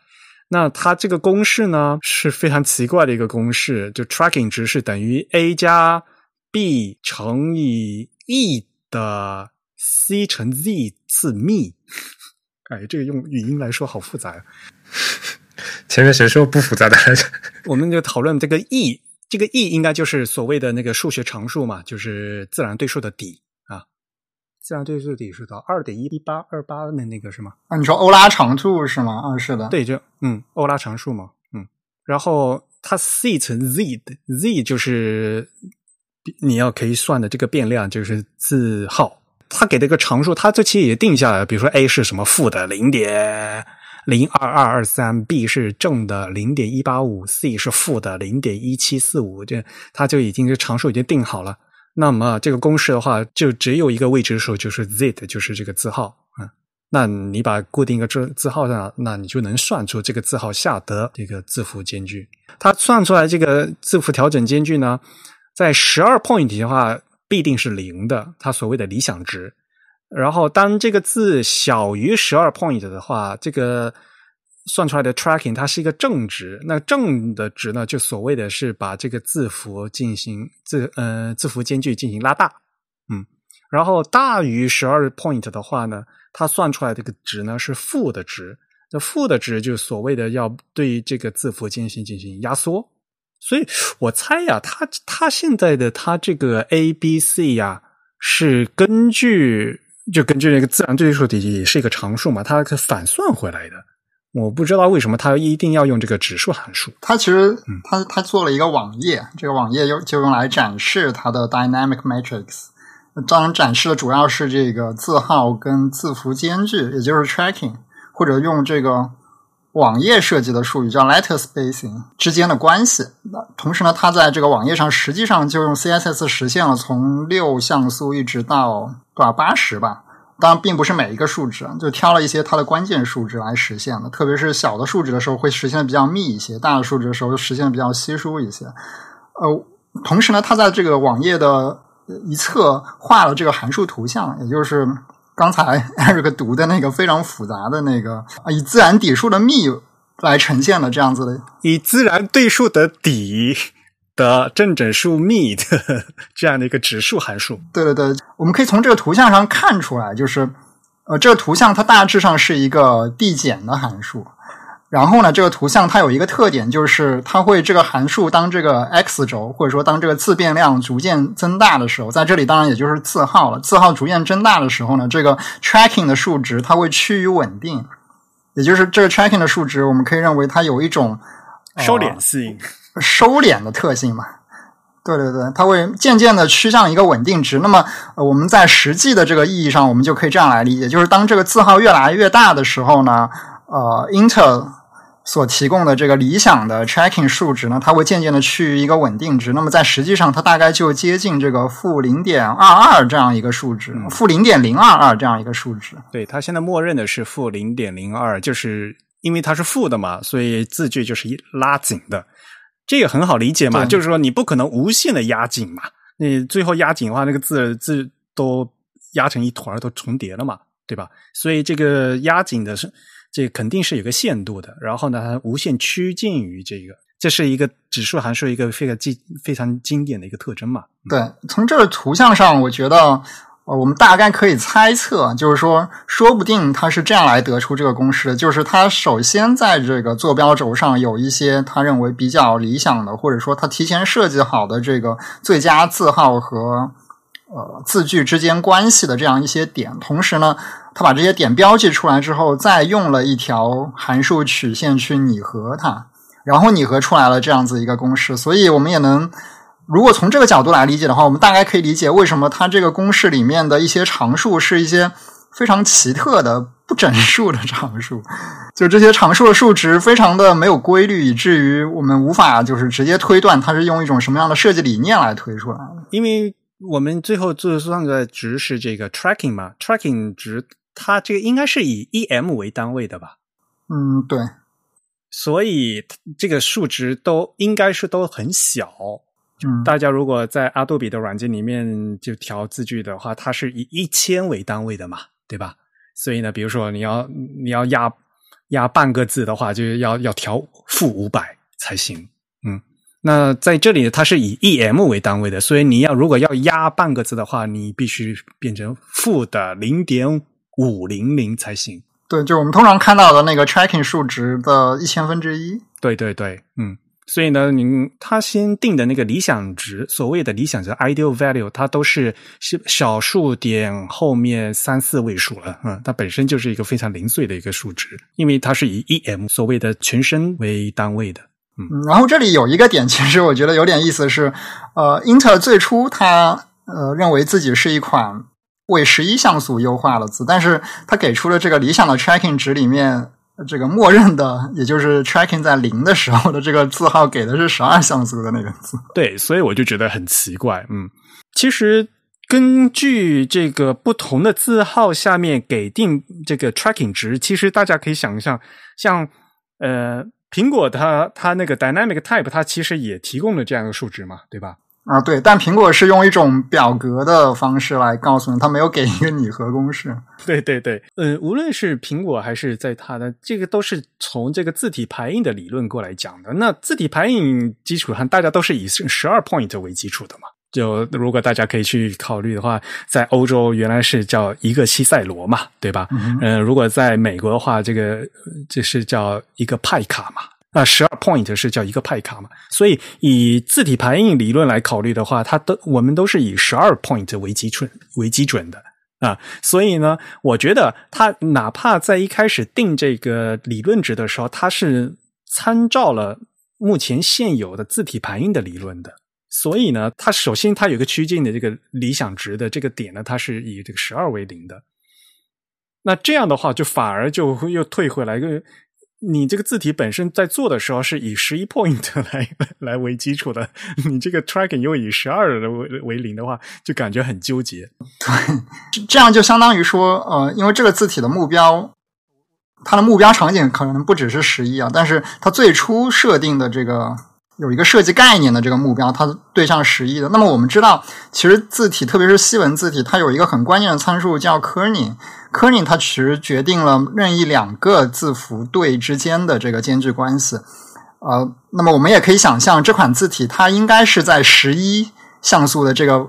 那它这个公式呢是非常奇怪的一个公式，就 tracking 值是等于 A 加 B 乘以 E 的 C 乘 Z 次幂。哎，这个用语音来说好复杂呀！前面谁说不复杂的？我们就讨论这个 e，这个 e 应该就是所谓的那个数学常数嘛，就是自然对数的底啊。自然对数底是到二点一一八二八的那个是吗？啊，你说欧拉常数是吗？啊，是的，对，就嗯，欧拉常数嘛，嗯。然后它 c 乘 z 的 z 就是你要可以算的这个变量，就是字号。他给的一个常数，他这期也定下来，比如说 a 是什么负的零点零二二二三，b 是正的零点一八五，c 是负的零点一七四五，这他就已经这常数已经定好了。那么这个公式的话，就只有一个未知数，就是 z，就是这个字号啊。那你把固定一个字字号上，那你就能算出这个字号下的这个字符间距。它算出来这个字符调整间距呢，在十二 point 的话必定是零的，它所谓的理想值。然后当这个字小于十二 point 的话，这个算出来的 tracking 它是一个正值。那正的值呢，就所谓的是把这个字符进行字呃字符间距进行拉大，嗯。然后大于十二 point 的话呢？它算出来这个值呢是负的值，那负的值就所谓的要对这个字符进行进行压缩，所以我猜呀，他他现在的他这个 A B C 呀是根据就根据那个自然对数体系是一个常数嘛，它反算回来的。我不知道为什么它一定要用这个指数函数。它其实它它做了一个网页，这个网页用就用来展示它的 dynamic matrix。当然，展示的主要是这个字号跟字符间距，也就是 tracking，或者用这个网页设计的术语叫 letter spacing 之间的关系。那同时呢，它在这个网页上实际上就用 CSS 实现了从六像素一直到多少八十吧。当然，并不是每一个数值，就挑了一些它的关键数值来实现的。特别是小的数值的时候，会实现的比较密一些；大的数值的时候，实现的比较稀疏一些。呃，同时呢，它在这个网页的一侧画了这个函数图像，也就是刚才 Eric 读的那个非常复杂的那个以自然底数的幂来呈现的这样子的，以自然对数的底的正整数幂的这样的一个指数函数。对对对，我们可以从这个图像上看出来，就是呃，这个图像它大致上是一个递减的函数。然后呢，这个图像它有一个特点，就是它会这个函数当这个 x 轴，或者说当这个自变量逐渐增大的时候，在这里当然也就是字号了。字号逐渐增大的时候呢，这个 tracking 的数值它会趋于稳定，也就是这个 tracking 的数值，我们可以认为它有一种收敛性、收敛的特性嘛。对对对，它会渐渐的趋向一个稳定值。那么我们在实际的这个意义上，我们就可以这样来理解，就是当这个字号越来越大的时候呢，呃，int 所提供的这个理想的 tracking 数值呢，它会渐渐的趋于一个稳定值。那么在实际上，它大概就接近这个负零点二二这样一个数值，负零点零二二这样一个数值。对，它现在默认的是负零点零二，就是因为它是负的嘛，所以字距就是一拉紧的。这个很好理解嘛，就是说你不可能无限的压紧嘛，你最后压紧的话，那个字字都压成一团，都重叠了嘛，对吧？所以这个压紧的是。这肯定是有个限度的，然后呢，它无限趋近于这个，这是一个指数函数一个非常经非常经典的一个特征嘛？对，从这个图像上，我觉得，呃，我们大概可以猜测，就是说，说不定它是这样来得出这个公式的，就是它首先在这个坐标轴上有一些他认为比较理想的，或者说他提前设计好的这个最佳字号和呃字句之间关系的这样一些点，同时呢。他把这些点标记出来之后，再用了一条函数曲线去拟合它，然后拟合出来了这样子一个公式。所以我们也能，如果从这个角度来理解的话，我们大概可以理解为什么它这个公式里面的一些常数是一些非常奇特的不整数的常数，就这些常数的数值非常的没有规律，以至于我们无法就是直接推断它是用一种什么样的设计理念来推出来的。因为我们最后做算的值是这个 tracking 嘛，tracking 值。它这个应该是以 em 为单位的吧？嗯，对。所以这个数值都应该是都很小。嗯，大家如果在阿杜比的软件里面就调字距的话，它是以一千为单位的嘛，对吧？所以呢，比如说你要你要压压半个字的话，就要要调负五百才行。嗯，那在这里它是以 em 为单位的，所以你要如果要压半个字的话，你必须变成负的零点。五零零才行，对，就我们通常看到的那个 tracking 数值的一千分之一。对对对，嗯，所以呢，您他先定的那个理想值，所谓的理想值 ideal value，它都是小数点后面三四位数了，嗯，它本身就是一个非常零碎的一个数值，因为它是以 em 所谓的全身为单位的，嗯。然后这里有一个点，其实我觉得有点意思是，呃，Intel 最初它呃认为自己是一款。为十一像素优化的字，但是它给出了这个理想的 tracking 值里面，这个默认的，也就是 tracking 在零的时候的这个字号给的是十二像素的那个字。对，所以我就觉得很奇怪。嗯，其实根据这个不同的字号下面给定这个 tracking 值，其实大家可以想象，像呃苹果它它那个 dynamic type 它其实也提供了这样一个数值嘛，对吧？啊，对，但苹果是用一种表格的方式来告诉你，它没有给一个拟合公式。对 对对，嗯，无论是苹果还是在它的这个，都是从这个字体排印的理论过来讲的。那字体排印基础上，大家都是以十二 point 为基础的嘛。就如果大家可以去考虑的话，在欧洲原来是叫一个西塞罗嘛，对吧？嗯，如果在美国的话，这个这是叫一个派卡嘛。那十二 point 是叫一个派卡嘛？所以以字体排印理论来考虑的话，它都我们都是以十二 point 为基准为基准的啊。所以呢，我觉得它哪怕在一开始定这个理论值的时候，它是参照了目前现有的字体排印的理论的。所以呢，它首先它有个趋近的这个理想值的这个点呢，它是以这个十二为零的。那这样的话，就反而就又退回来一个。你这个字体本身在做的时候是以十一 point 来来为基础的，你这个 tracking 又以十二为为零的话，就感觉很纠结。对，这样就相当于说，呃，因为这个字体的目标，它的目标场景可能不只是十一啊，但是它最初设定的这个有一个设计概念的这个目标，它对象十一的。那么我们知道，其实字体，特别是西文字体，它有一个很关键的参数叫 kerning。kerning 它其实决定了任意两个字符对之间的这个间距关系，呃，那么我们也可以想象这款字体它应该是在十一像素的这个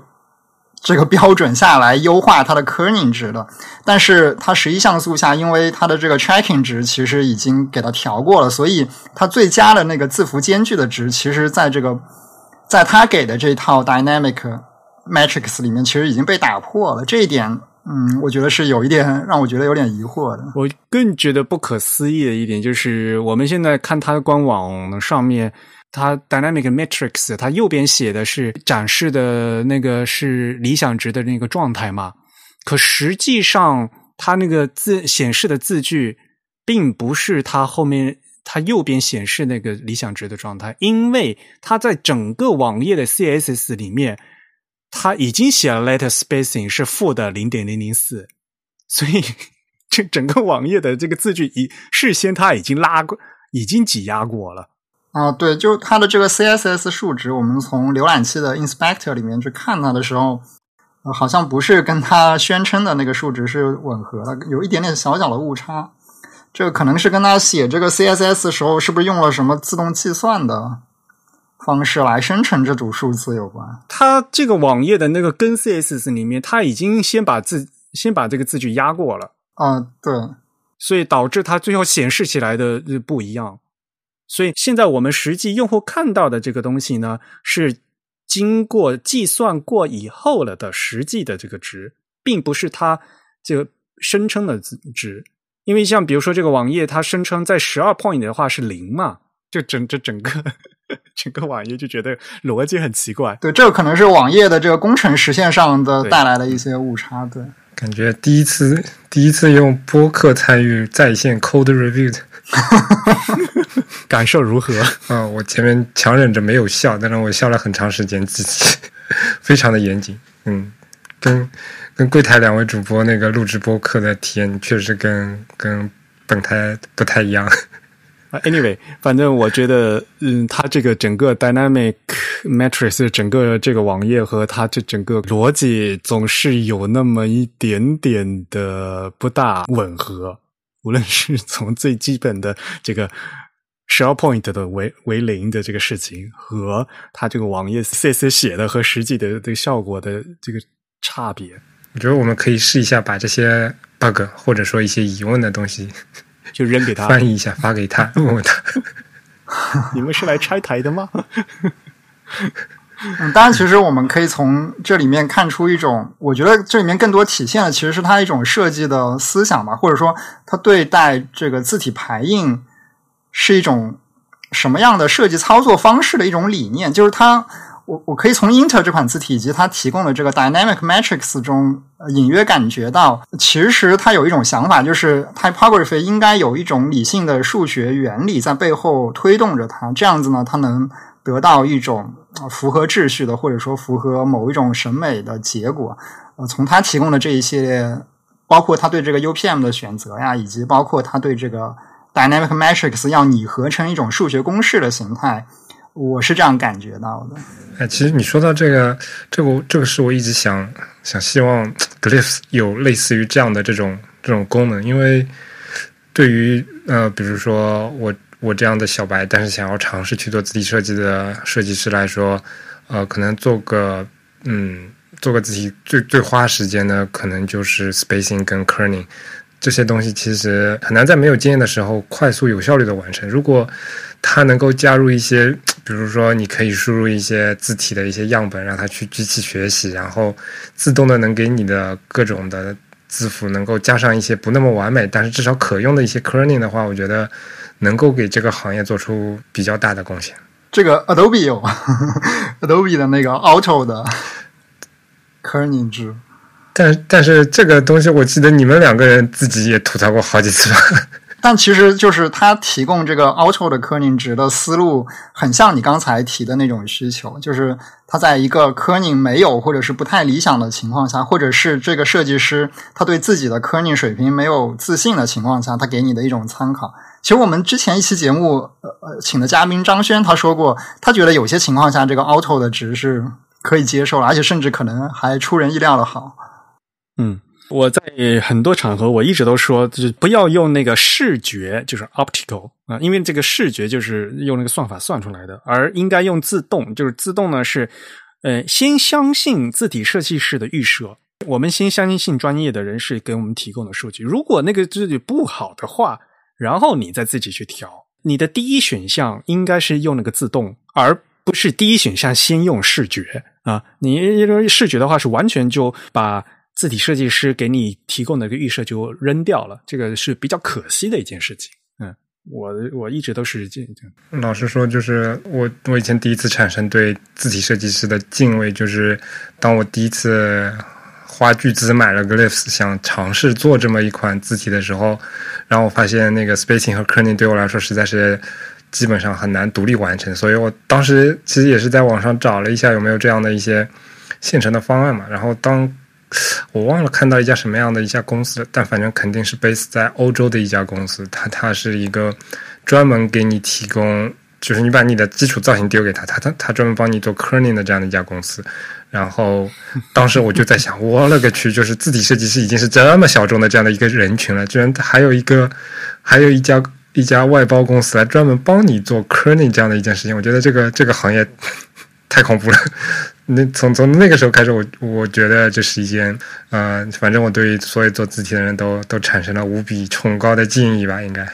这个标准下来优化它的 kerning 值的，但是它十一像素下，因为它的这个 tracking 值其实已经给它调过了，所以它最佳的那个字符间距的值，其实在这个在它给的这套 dynamic matrix 里面，其实已经被打破了，这一点。嗯，我觉得是有一点让我觉得有点疑惑的。我更觉得不可思议的一点就是，我们现在看它的官网上面，它 dynamic matrix，它右边写的是展示的那个是理想值的那个状态嘛？可实际上，它那个字显示的字句，并不是它后面它右边显示那个理想值的状态，因为它在整个网页的 CSS 里面。它已经写了 letter spacing 是负的零点零零四，所以这整个网页的这个字句已事先它已经拉过，已经挤压过了。啊，对，就它的这个 CSS 数值，我们从浏览器的 inspector 里面去看它的时候，好像不是跟它宣称的那个数值是吻合的，有一点点小小的误差。这个可能是跟他写这个 CSS 的时候，是不是用了什么自动计算的？方式来生成这组数字有关。它这个网页的那个跟 CSS 里面，它已经先把字先把这个字距压过了。啊，对，所以导致它最后显示起来的不一样。所以现在我们实际用户看到的这个东西呢，是经过计算过以后了的实际的这个值，并不是它这个声称的值。因为像比如说这个网页，它声称在十二 point 的话是零嘛，就整这整个。整个网页就觉得逻辑很奇怪，对，这个可能是网页的这个工程实现上的带来的一些误差。对，感觉第一次第一次用播客参与在线 code review，感受如何？啊，我前面强忍着没有笑，但是我笑了很长时间，自己 非常的严谨。嗯，跟跟柜台两位主播那个录制播客的体验，确实跟跟本台不太一样。Anyway，反正我觉得，嗯，它这个整个 dynamic matrix 整个这个网页和它这整个逻辑总是有那么一点点的不大吻合。无论是 从最基本的这个 SharePoint 的为为零的这个事情，和它这个网页 CSS 写的和实际的这个效果的这个差别，我觉得我们可以试一下把这些 bug 或者说一些疑问的东西。就扔给他 翻译一下，发给他，问问他。你们是来拆台的吗？嗯，当然，其实我们可以从这里面看出一种，我觉得这里面更多体现的其实是他一种设计的思想吧，或者说他对待这个字体排印是一种什么样的设计操作方式的一种理念，就是他。我我可以从 Inter 这款字体以及它提供的这个 Dynamic Matrix 中隐约感觉到，其实它有一种想法，就是 Typography 应该有一种理性的数学原理在背后推动着它，这样子呢，它能得到一种符合秩序的，或者说符合某一种审美的结果。呃，从他提供的这一系列，包括他对这个 UPM 的选择呀，以及包括他对这个 Dynamic Matrix 要拟合成一种数学公式的形态，我是这样感觉到的。哎，其实你说到这个，这个这个是我一直想想希望 Glyphs 有类似于这样的这种这种功能，因为对于呃，比如说我我这样的小白，但是想要尝试去做字体设计的设计师来说，呃，可能做个嗯。做个字体最最花时间的，可能就是 spacing 跟 kerning 这些东西，其实很难在没有经验的时候快速有效率的完成。如果它能够加入一些，比如说你可以输入一些字体的一些样本，让它去机器学习，然后自动的能给你的各种的字符能够加上一些不那么完美，但是至少可用的一些 kerning 的话，我觉得能够给这个行业做出比较大的贡献。这个 Adobe 有 Adobe 的那个 Auto 的。kerning 值，但但是这个东西，我记得你们两个人自己也吐槽过好几次吧。但其实就是他提供这个 auto 的 kerning 值的思路，很像你刚才提的那种需求，就是他在一个 kerning 没有或者是不太理想的情况下，或者是这个设计师他对自己的 kerning 水平没有自信的情况下，他给你的一种参考。其实我们之前一期节目，呃呃，请的嘉宾张轩他说过，他觉得有些情况下这个 auto 的值是。可以接受，而且甚至可能还出人意料的好。嗯，我在很多场合我一直都说，就是不要用那个视觉，就是 optical 啊，因为这个视觉就是用那个算法算出来的，而应该用自动，就是自动呢是呃先相信字体设计师的预设，我们先相信专业的人士给我们提供的数据。如果那个数据不好的话，然后你再自己去调。你的第一选项应该是用那个自动，而不是第一选项先用视觉。啊，你视觉的话是完全就把字体设计师给你提供的一个预设就扔掉了，这个是比较可惜的一件事情。嗯，我我一直都是这样。老实说，就是我我以前第一次产生对字体设计师的敬畏，就是当我第一次花巨资买了 Glyphs，想尝试做这么一款字体的时候，然后我发现那个 spacing 和 kerning 对我来说实在是。基本上很难独立完成，所以我当时其实也是在网上找了一下有没有这样的一些现成的方案嘛。然后当我忘了看到一家什么样的一家公司，但反正肯定是 base 在欧洲的一家公司，它它是一个专门给你提供，就是你把你的基础造型丢给他，他他他专门帮你做 kerning 的这样的一家公司。然后当时我就在想，我勒个去，就是字体设计师已经是这么小众的这样的一个人群了，居然还有一个还有一家。一家外包公司来专门帮你做 kerning 这样的一件事情，我觉得这个这个行业太恐怖了。那从从那个时候开始，我我觉得这是一件，呃，反正我对所有做字体的人都都产生了无比崇高的敬意吧。应该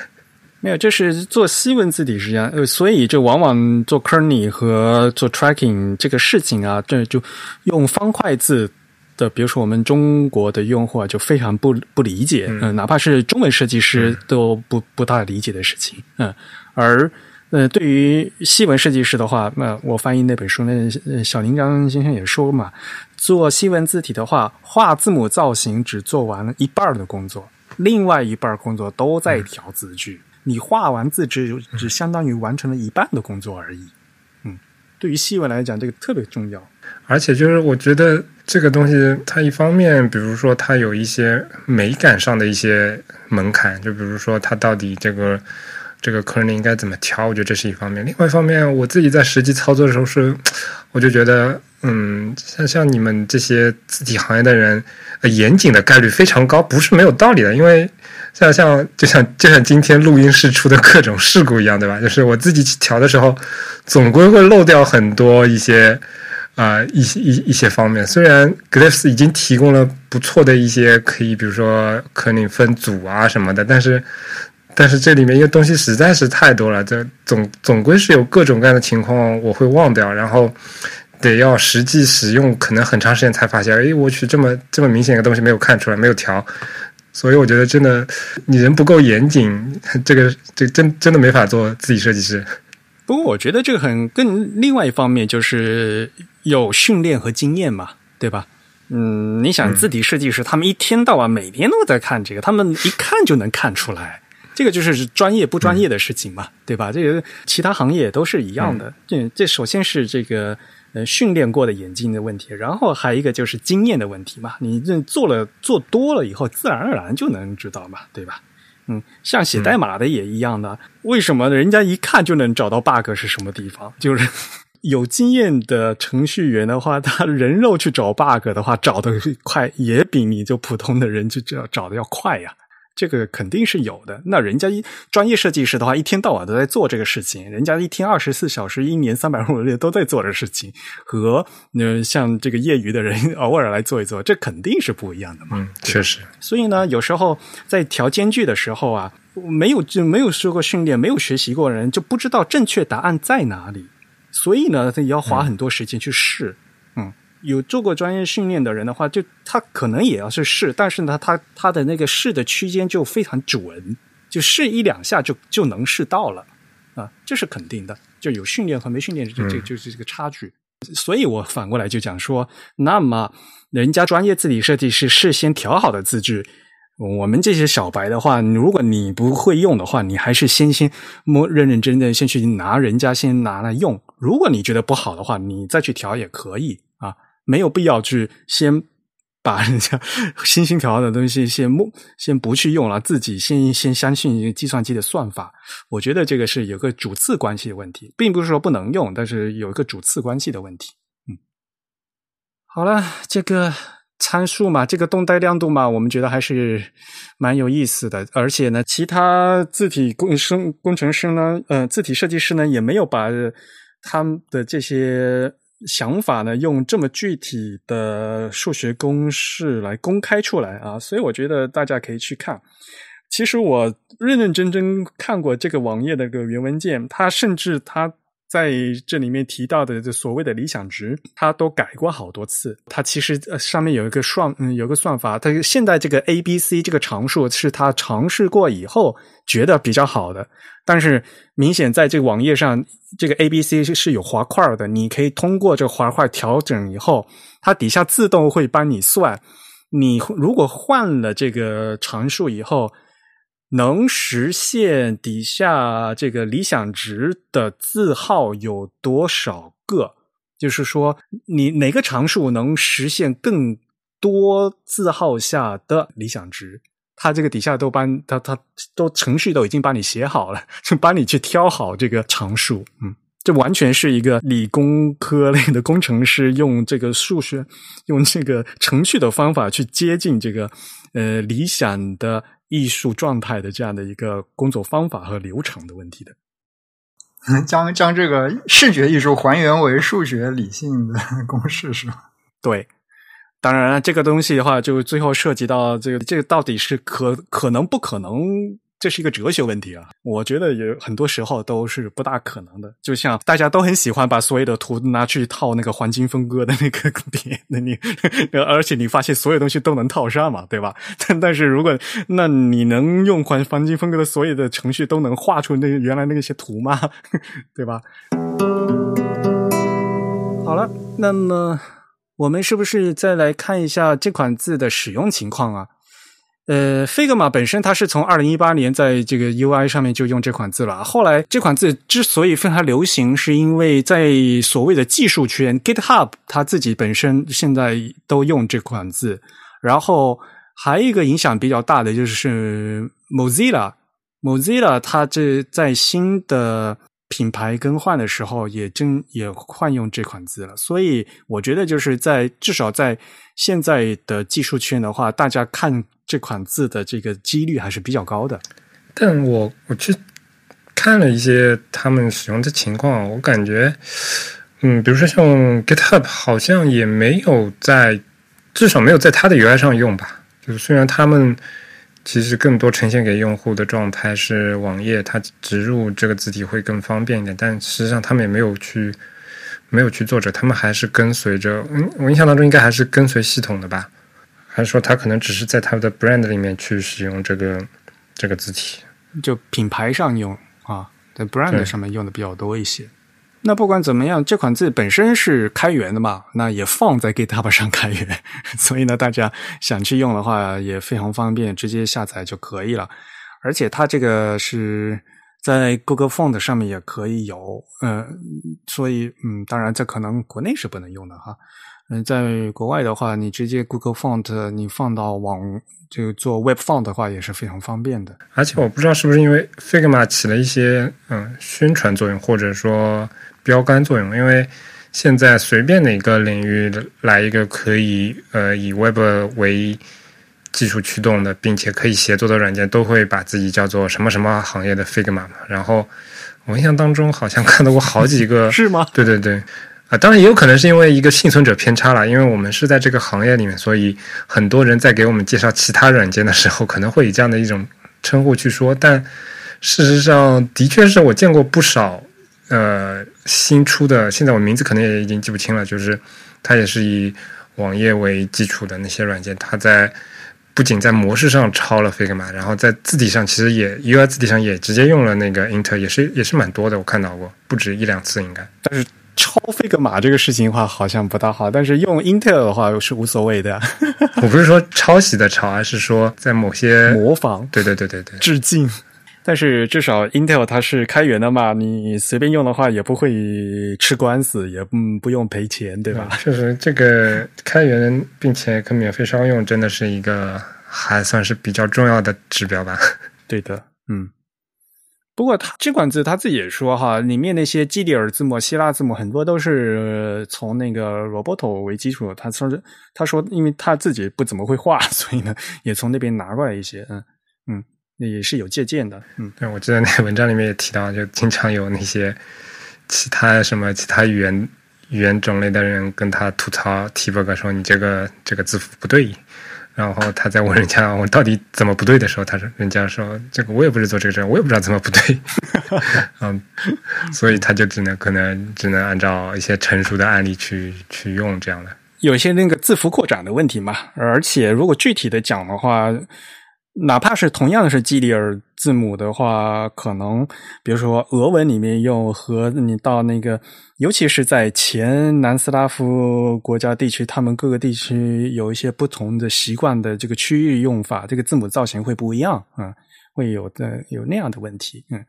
没有，就是做西文字体是这样，呃，所以就往往做 kerning 和做 tracking 这个事情啊，这就用方块字。的，比如说我们中国的用户啊，就非常不不理解，嗯，哪怕是中文设计师都不不大理解的事情，嗯，而呃，对于西文设计师的话，那我翻译那本书，那小林章先生也说嘛，做西文字体的话，画字母造型只做完了一半的工作，另外一半工作都在调字句，你画完字只只相当于完成了一半的工作而已，嗯，对于细纹来讲，这个特别重要，而且就是我觉得。这个东西，它一方面，比如说它有一些美感上的一些门槛，就比如说它到底这个这个 kerning 应该怎么调，我觉得这是一方面。另外一方面，我自己在实际操作的时候是，我就觉得，嗯，像像你们这些字体行业的人，严谨的概率非常高，不是没有道理的。因为像像就像就像今天录音室出的各种事故一样，对吧？就是我自己去调的时候，总归会漏掉很多一些。啊，一些一一些方面，虽然 Glyphs 已经提供了不错的一些可以，比如说可能分组啊什么的，但是但是这里面因为东西实在是太多了，这总总归是有各种各样的情况我会忘掉，然后得要实际使用，可能很长时间才发现，哎，我去，这么这么明显一个东西没有看出来，没有调，所以我觉得真的你人不够严谨，这个这真真的没法做自己设计师。不过我觉得这个很更另外一方面就是有训练和经验嘛，对吧？嗯，你想字体设计师，他们一天到晚每天都在看这个，他们一看就能看出来，这个就是专业不专业的事情嘛，对吧？这个其他行业都是一样的。这这首先是这个呃训练过的眼睛的问题，然后还有一个就是经验的问题嘛。你这做了做多了以后，自然而然就能知道嘛，对吧？嗯，像写代码的也一样的，为什么人家一看就能找到 bug 是什么地方？就是 有经验的程序员的话，他人肉去找 bug 的话，找的快，也比你就普通的人就找找的要快呀。这个肯定是有的。那人家一专业设计师的话，一天到晚都在做这个事情，人家一天二十四小时，一年三百六十日都在做的事情，和呃像这个业余的人 偶尔来做一做，这肯定是不一样的嘛。嗯，确实。所以呢，有时候在调间距的时候啊，没有就没有受过训练，没有学习过的人就不知道正确答案在哪里，所以呢，他也要花很多时间去试。有做过专业训练的人的话，就他可能也要去试，但是呢，他他的那个试的区间就非常准，就试一两下就就能试到了啊，这是肯定的。就有训练和没训练，就就就是这个差距。所以我反过来就讲说，那么人家专业字体设计师事先调好的字句，我们这些小白的话，如果你不会用的话，你还是先先摸认认真真先去拿人家先拿来用。如果你觉得不好的话，你再去调也可以。没有必要去先把人家 新兴调的东西先不先不去用了，自己先先相信计算机的算法。我觉得这个是有个主次关系的问题，并不是说不能用，但是有一个主次关系的问题。嗯，好了，这个参数嘛，这个动态亮度嘛，我们觉得还是蛮有意思的。而且呢，其他字体工生工程师呢，呃，字体设计师呢，也没有把他们的这些。想法呢，用这么具体的数学公式来公开出来啊，所以我觉得大家可以去看。其实我认认真真看过这个网页的个原文件，它甚至它在这里面提到的这所谓的理想值，它都改过好多次。它其实上面有一个算，嗯，有个算法，它现在这个 a、b、c 这个常数是它尝试过以后觉得比较好的。但是明显在这个网页上，这个 A、B、C 是是有滑块的，你可以通过这个滑块调整以后，它底下自动会帮你算。你如果换了这个常数以后，能实现底下这个理想值的字号有多少个？就是说，你哪个常数能实现更多字号下的理想值？他这个底下都帮他，他都程序都已经帮你写好了，就帮你去挑好这个常数。嗯，这完全是一个理工科类的工程师用这个数学、用这个程序的方法去接近这个呃理想的艺术状态的这样的一个工作方法和流程的问题的。将将这个视觉艺术还原为数学理性的公式是吧？对。当然了，这个东西的话，就最后涉及到这个，这个到底是可可能不可能？这是一个哲学问题啊。我觉得有很多时候都是不大可能的。就像大家都很喜欢把所有的图拿去套那个黄金分割的那个点，那你而且你发现所有东西都能套上嘛，对吧？但但是如果那你能用黄黄金分割的所有的程序都能画出那原来那些图吗？对吧？好了，那么。我们是不是再来看一下这款字的使用情况啊？呃，Figma 本身它是从二零一八年在这个 UI 上面就用这款字了。后来这款字之所以非常流行，是因为在所谓的技术圈，GitHub 它自己本身现在都用这款字。然后还有一个影响比较大的就是 Mozilla，Mozilla 它这在新的。品牌更换的时候，也真也换用这款字了，所以我觉得就是在至少在现在的技术圈的话，大家看这款字的这个几率还是比较高的。但我我去看了一些他们使用的情况，我感觉，嗯，比如说像 GitHub，好像也没有在，至少没有在它的 UI 上用吧。就是虽然他们。其实更多呈现给用户的状态是网页，它植入这个字体会更方便一点。但实际上他们也没有去，没有去做着，他们还是跟随着。嗯，我印象当中应该还是跟随系统的吧？还是说他可能只是在他的 brand 里面去使用这个这个字体？就品牌上用啊，在 brand 上面用的比较多一些。那不管怎么样，这款字本身是开源的嘛，那也放在 GitHub 上开源，所以呢，大家想去用的话也非常方便，直接下载就可以了。而且它这个是在 Google Font 上面也可以有，嗯，所以嗯，当然这可能国内是不能用的哈，嗯，在国外的话，你直接 Google Font 你放到网就做 Web Font 的话也是非常方便的。而且我不知道是不是因为 Figma 起了一些嗯宣传作用，或者说标杆作用，因为现在随便哪个领域来一个可以呃以 Web 为技术驱动的，并且可以协作的软件，都会把自己叫做什么什么行业的 Figma 嘛。然后我印象当中好像看到过好几个，是吗？对对对，啊，当然也有可能是因为一个幸存者偏差了，因为我们是在这个行业里面，所以很多人在给我们介绍其他软件的时候，可能会以这样的一种称呼去说。但事实上，的确是我见过不少呃新出的，现在我名字可能也已经记不清了，就是它也是以网页为基础的那些软件，它在。不仅在模式上抄了 Figma，然后在字体上其实也 UI 字体上也直接用了那个 Inter，也是也是蛮多的，我看到过不止一两次应该。但是抄 Figma 这个事情的话好像不大好，但是用 Inter 的话是无所谓的。我不是说抄袭的抄，而是说在某些模仿，对对对对对，致敬。但是至少 Intel 它是开源的嘛，你随便用的话也不会吃官司，也不不用赔钱，对吧？确实，这个开源并且可免费商用，真的是一个还算是比较重要的指标吧。对的，嗯。不过他这款字他自己也说哈，里面那些基里尔字母、希腊字母很多都是从那个 Roboto 为基础。他说他说，因为他自己不怎么会画，所以呢也从那边拿过来一些，嗯嗯。也是有借鉴的，嗯，对，我记得那个文章里面也提到，就经常有那些其他什么其他语言语言种类的人跟他吐槽 T bug 说你这个这个字符不对，然后他在问人家我到底怎么不对的时候，他说人家说这个我也不是做这个事，我也不知道怎么不对，嗯，所以他就只能可能只能按照一些成熟的案例去去用这样的，有些那个字符扩展的问题嘛，而且如果具体的讲的话。哪怕是同样是基里尔字母的话，可能比如说俄文里面用和你到那个，尤其是在前南斯拉夫国家地区，他们各个地区有一些不同的习惯的这个区域用法，这个字母造型会不一样啊，会有的有那样的问题。嗯，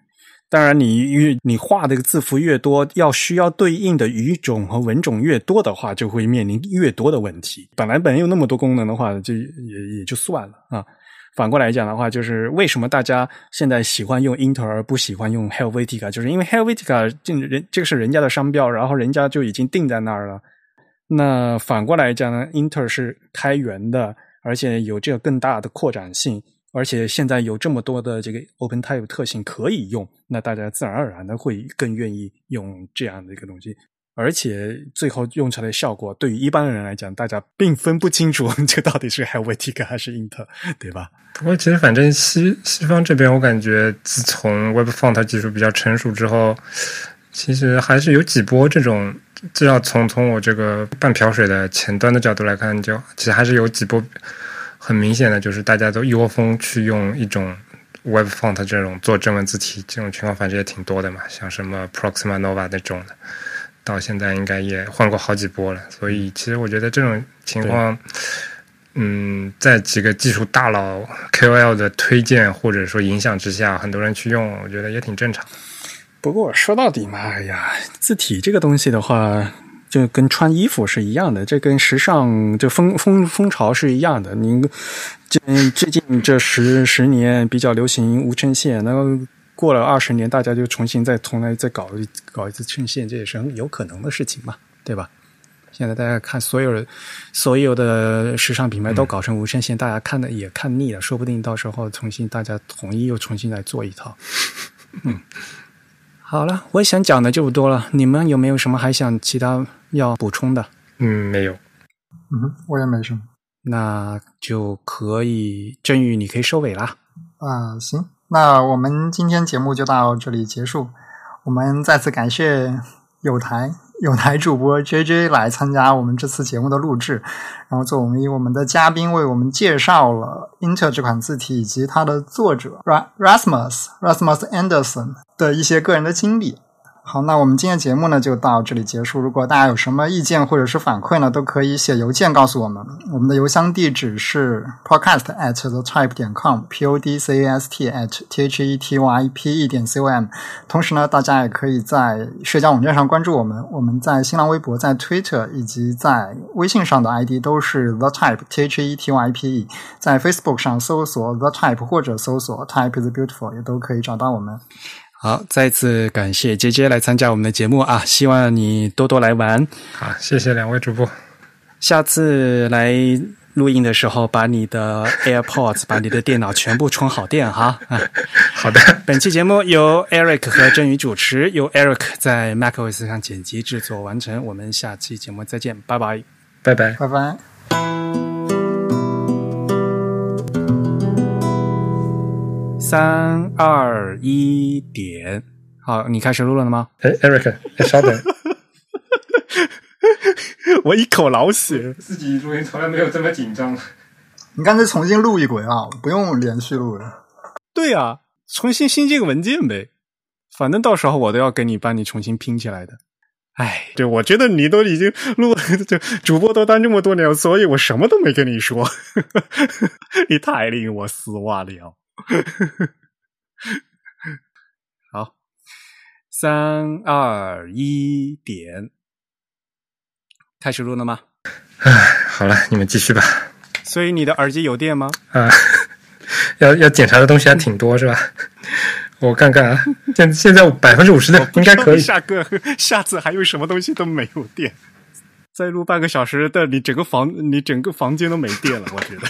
当然你越你画这个字符越多，要需要对应的语种和文种越多的话，就会面临越多的问题。本来本来有那么多功能的话，就也也就算了啊。反过来讲的话，就是为什么大家现在喜欢用 Inter 而不喜欢用 Helvetica，就是因为 Helvetica 这人这个是人家的商标，然后人家就已经定在那儿了。那反过来讲呢，Inter 是开源的，而且有这个更大的扩展性，而且现在有这么多的这个 OpenType 特性可以用，那大家自然而然的会更愿意用这样的一个东西。而且最后用出来的效果，对于一般人来讲，大家并分不清楚 这到底是 Helvetica 还是 Inte，对吧？不过其实反正西西方这边，我感觉自从 Web Font 技术比较成熟之后，其实还是有几波这种，至少从从我这个半瓢水的前端的角度来看，就其实还是有几波很明显的，就是大家都一窝蜂去用一种 Web Font 这种做正文字体，这种情况反正也挺多的嘛，像什么 Proxima Nova 那种的。到现在应该也换过好几波了，所以其实我觉得这种情况，嗯，在几个技术大佬 KOL 的推荐或者说影响之下，很多人去用，我觉得也挺正常。不过说到底嘛，哎呀，字体这个东西的话，就跟穿衣服是一样的，这跟时尚这风风风潮是一样的。您这最近这十十年比较流行无衬线，那过了二十年，大家就重新再重来再搞一搞一次衬线，这也是很有可能的事情嘛，对吧？现在大家看所有所有的时尚品牌都搞成无衬线，大家看的也看腻了，说不定到时候重新大家统一又重新来做一套。嗯，好了，我想讲的就不多了，你们有没有什么还想其他要补充的？嗯，没有。嗯，我也没什么。那就可以，振宇，你可以收尾啦。啊，行。那我们今天节目就到这里结束。我们再次感谢有台有台主播 J J 来参加我们这次节目的录制，然后作为我们的嘉宾，为我们介绍了 Inter 这款字体以及它的作者 Rasmus Rasmus Anderson 的一些个人的经历。好，那我们今天节目呢就到这里结束。如果大家有什么意见或者是反馈呢，都可以写邮件告诉我们。我们的邮箱地址是 podcast at the type 点 com，p o d c a s t at t h e t y p e 点 c o m。同时呢，大家也可以在社交网站上关注我们。我们在新浪微博、在 Twitter 以及在微信上的 ID 都是 the type t h e t y p e。在 Facebook 上搜索 the type 或者搜索 type is beautiful 也都可以找到我们。好，再次感谢杰杰来参加我们的节目啊！希望你多多来玩。好，谢谢两位主播。下次来录音的时候，把你的 AirPods、把你的电脑全部充好电哈。好的。本期节目由 Eric 和振宇主持，由 Eric 在 macOS 上剪辑制作完成。我们下期节目再见，拜拜，拜拜，拜拜。三二一，点！好，你开始录了吗？哎，Eric，稍等，我一口老血。自己录音从来没有这么紧张。你干脆重新录一回啊，不用连续录了。对啊，重新新建个文件呗。反正到时候我都要给你帮你重新拼起来的。哎，对，我觉得你都已经录，就 主播都当这么多年，所以我什么都没跟你说。你太令我失望了。好，三二一，点，开始录了吗？哎，好了，你们继续吧。所以你的耳机有电吗？啊，要要检查的东西还挺多，是吧？我看看啊，现现在百分之五十的应该可以。下个下次还有什么东西都没有电？再录半个小时的，你整个房你整个房间都没电了，我觉得。